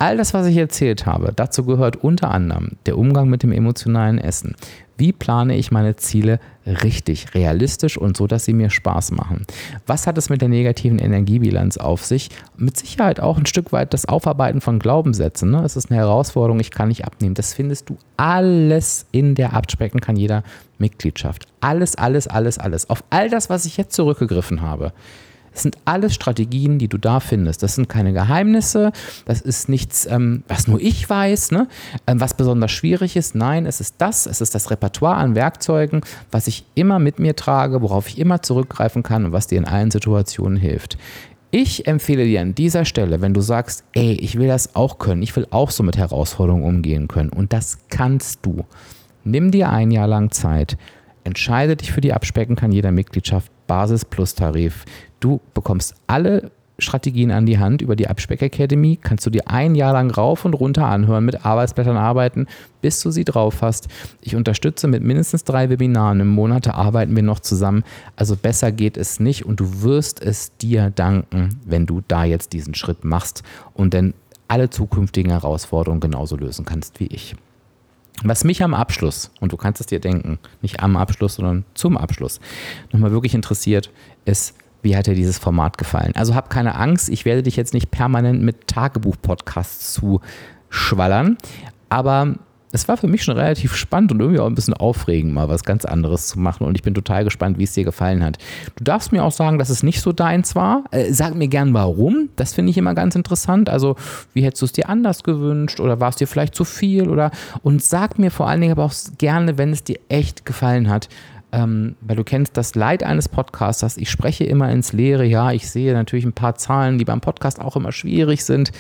All das, was ich erzählt habe, dazu gehört unter anderem der Umgang mit dem emotionalen Essen. Wie plane ich meine Ziele richtig, realistisch und so, dass sie mir Spaß machen? Was hat es mit der negativen Energiebilanz auf sich? Mit Sicherheit auch ein Stück weit das Aufarbeiten von Glaubenssätzen. Ne? Es ist eine Herausforderung, ich kann nicht abnehmen. Das findest du alles in der Abspecken kann jeder Mitgliedschaft. Alles, alles, alles, alles. Auf all das, was ich jetzt zurückgegriffen habe. Das sind alles Strategien, die du da findest. Das sind keine Geheimnisse, das ist nichts, ähm, was nur ich weiß, ne? ähm, was besonders schwierig ist. Nein, es ist das, es ist das Repertoire an Werkzeugen, was ich immer mit mir trage, worauf ich immer zurückgreifen kann und was dir in allen Situationen hilft. Ich empfehle dir an dieser Stelle, wenn du sagst, ey, ich will das auch können, ich will auch so mit Herausforderungen umgehen können und das kannst du. Nimm dir ein Jahr lang Zeit, entscheide dich für die Abspecken kann jeder Mitgliedschaft Basis Plus Tarif. Du bekommst alle Strategien an die Hand über die Abspeck Academy. Kannst du dir ein Jahr lang rauf und runter anhören, mit Arbeitsblättern arbeiten, bis du sie drauf hast. Ich unterstütze mit mindestens drei Webinaren im Monat, arbeiten wir noch zusammen. Also besser geht es nicht und du wirst es dir danken, wenn du da jetzt diesen Schritt machst und dann alle zukünftigen Herausforderungen genauso lösen kannst wie ich. Was mich am Abschluss, und du kannst es dir denken, nicht am Abschluss, sondern zum Abschluss, nochmal wirklich interessiert, ist, wie hat dir dieses Format gefallen? Also hab keine Angst, ich werde dich jetzt nicht permanent mit Tagebuch-Podcasts zuschwallern, aber es war für mich schon relativ spannend und irgendwie auch ein bisschen aufregend, mal was ganz anderes zu machen. Und ich bin total gespannt, wie es dir gefallen hat. Du darfst mir auch sagen, dass es nicht so deins war. Äh, sag mir gern warum. Das finde ich immer ganz interessant. Also, wie hättest du es dir anders gewünscht? Oder war es dir vielleicht zu viel? Oder und sag mir vor allen Dingen aber auch gerne, wenn es dir echt gefallen hat, ähm, weil du kennst das Leid eines Podcasters. Ich spreche immer ins Leere. Ja, ich sehe natürlich ein paar Zahlen, die beim Podcast auch immer schwierig sind,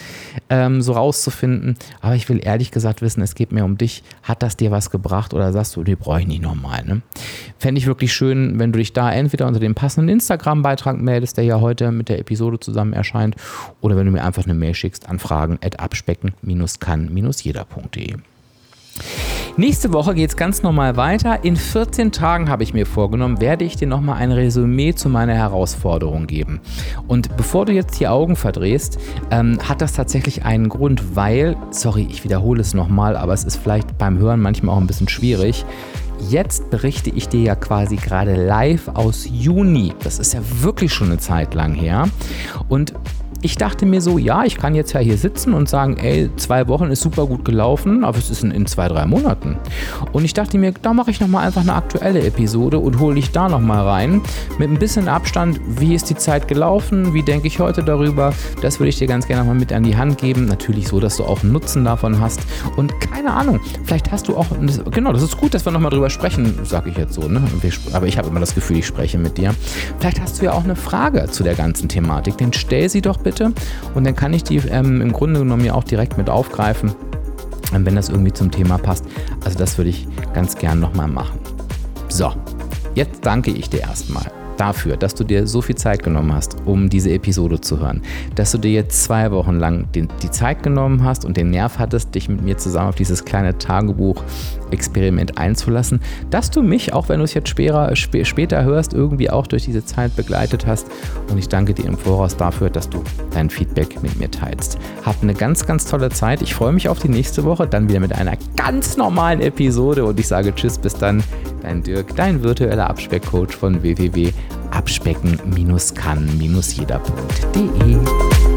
ähm, so rauszufinden. Aber ich will ehrlich gesagt wissen, es geht mir um dich. Hat das dir was gebracht oder sagst du, die brauche ich nicht nochmal? Ne? Fände ich wirklich schön, wenn du dich da entweder unter dem passenden Instagram-Beitrag meldest, der ja heute mit der Episode zusammen erscheint, oder wenn du mir einfach eine Mail schickst an fragen abspecken-kann-jeder.de. Nächste Woche geht es ganz normal weiter. In 14 Tagen habe ich mir vorgenommen, werde ich dir nochmal ein Resümee zu meiner Herausforderung geben. Und bevor du jetzt die Augen verdrehst, ähm, hat das tatsächlich einen Grund, weil, sorry, ich wiederhole es nochmal, aber es ist vielleicht beim Hören manchmal auch ein bisschen schwierig. Jetzt berichte ich dir ja quasi gerade live aus Juni. Das ist ja wirklich schon eine Zeit lang her. Und ich dachte mir so, ja, ich kann jetzt ja hier sitzen und sagen, ey, zwei Wochen ist super gut gelaufen, aber es ist in, zwei, drei Monaten. Und ich dachte mir, da mache ich nochmal einfach eine aktuelle Episode und hole dich da nochmal rein. Mit ein bisschen Abstand, wie ist die Zeit gelaufen, wie denke ich heute darüber. Das würde ich dir ganz gerne nochmal mit an die Hand geben. Natürlich so, dass du auch einen Nutzen davon hast. Und keine Ahnung, vielleicht hast du auch, genau, das ist gut, dass wir nochmal drüber sprechen, sage ich jetzt so, ne? Aber ich habe immer das Gefühl, ich spreche mit dir. Vielleicht hast du ja auch eine Frage zu der ganzen Thematik, denn stell sie doch bitte bitte. Und dann kann ich die ähm, im Grunde genommen ja auch direkt mit aufgreifen, ähm, wenn das irgendwie zum Thema passt. Also das würde ich ganz gern nochmal machen. So, jetzt danke ich dir erstmal dafür, dass du dir so viel Zeit genommen hast, um diese Episode zu hören. Dass du dir jetzt zwei Wochen lang den, die Zeit genommen hast und den Nerv hattest, dich mit mir zusammen auf dieses kleine Tagebuch-Experiment einzulassen. Dass du mich, auch wenn du es jetzt später, sp später hörst, irgendwie auch durch diese Zeit begleitet hast. Und ich danke dir im Voraus dafür, dass du dein Feedback mit mir teilst. Hab eine ganz, ganz tolle Zeit. Ich freue mich auf die nächste Woche, dann wieder mit einer ganz normalen Episode. Und ich sage Tschüss, bis dann. Dein Dirk, dein virtueller Abspeckcoach von www abspecken-kann-jeder.de.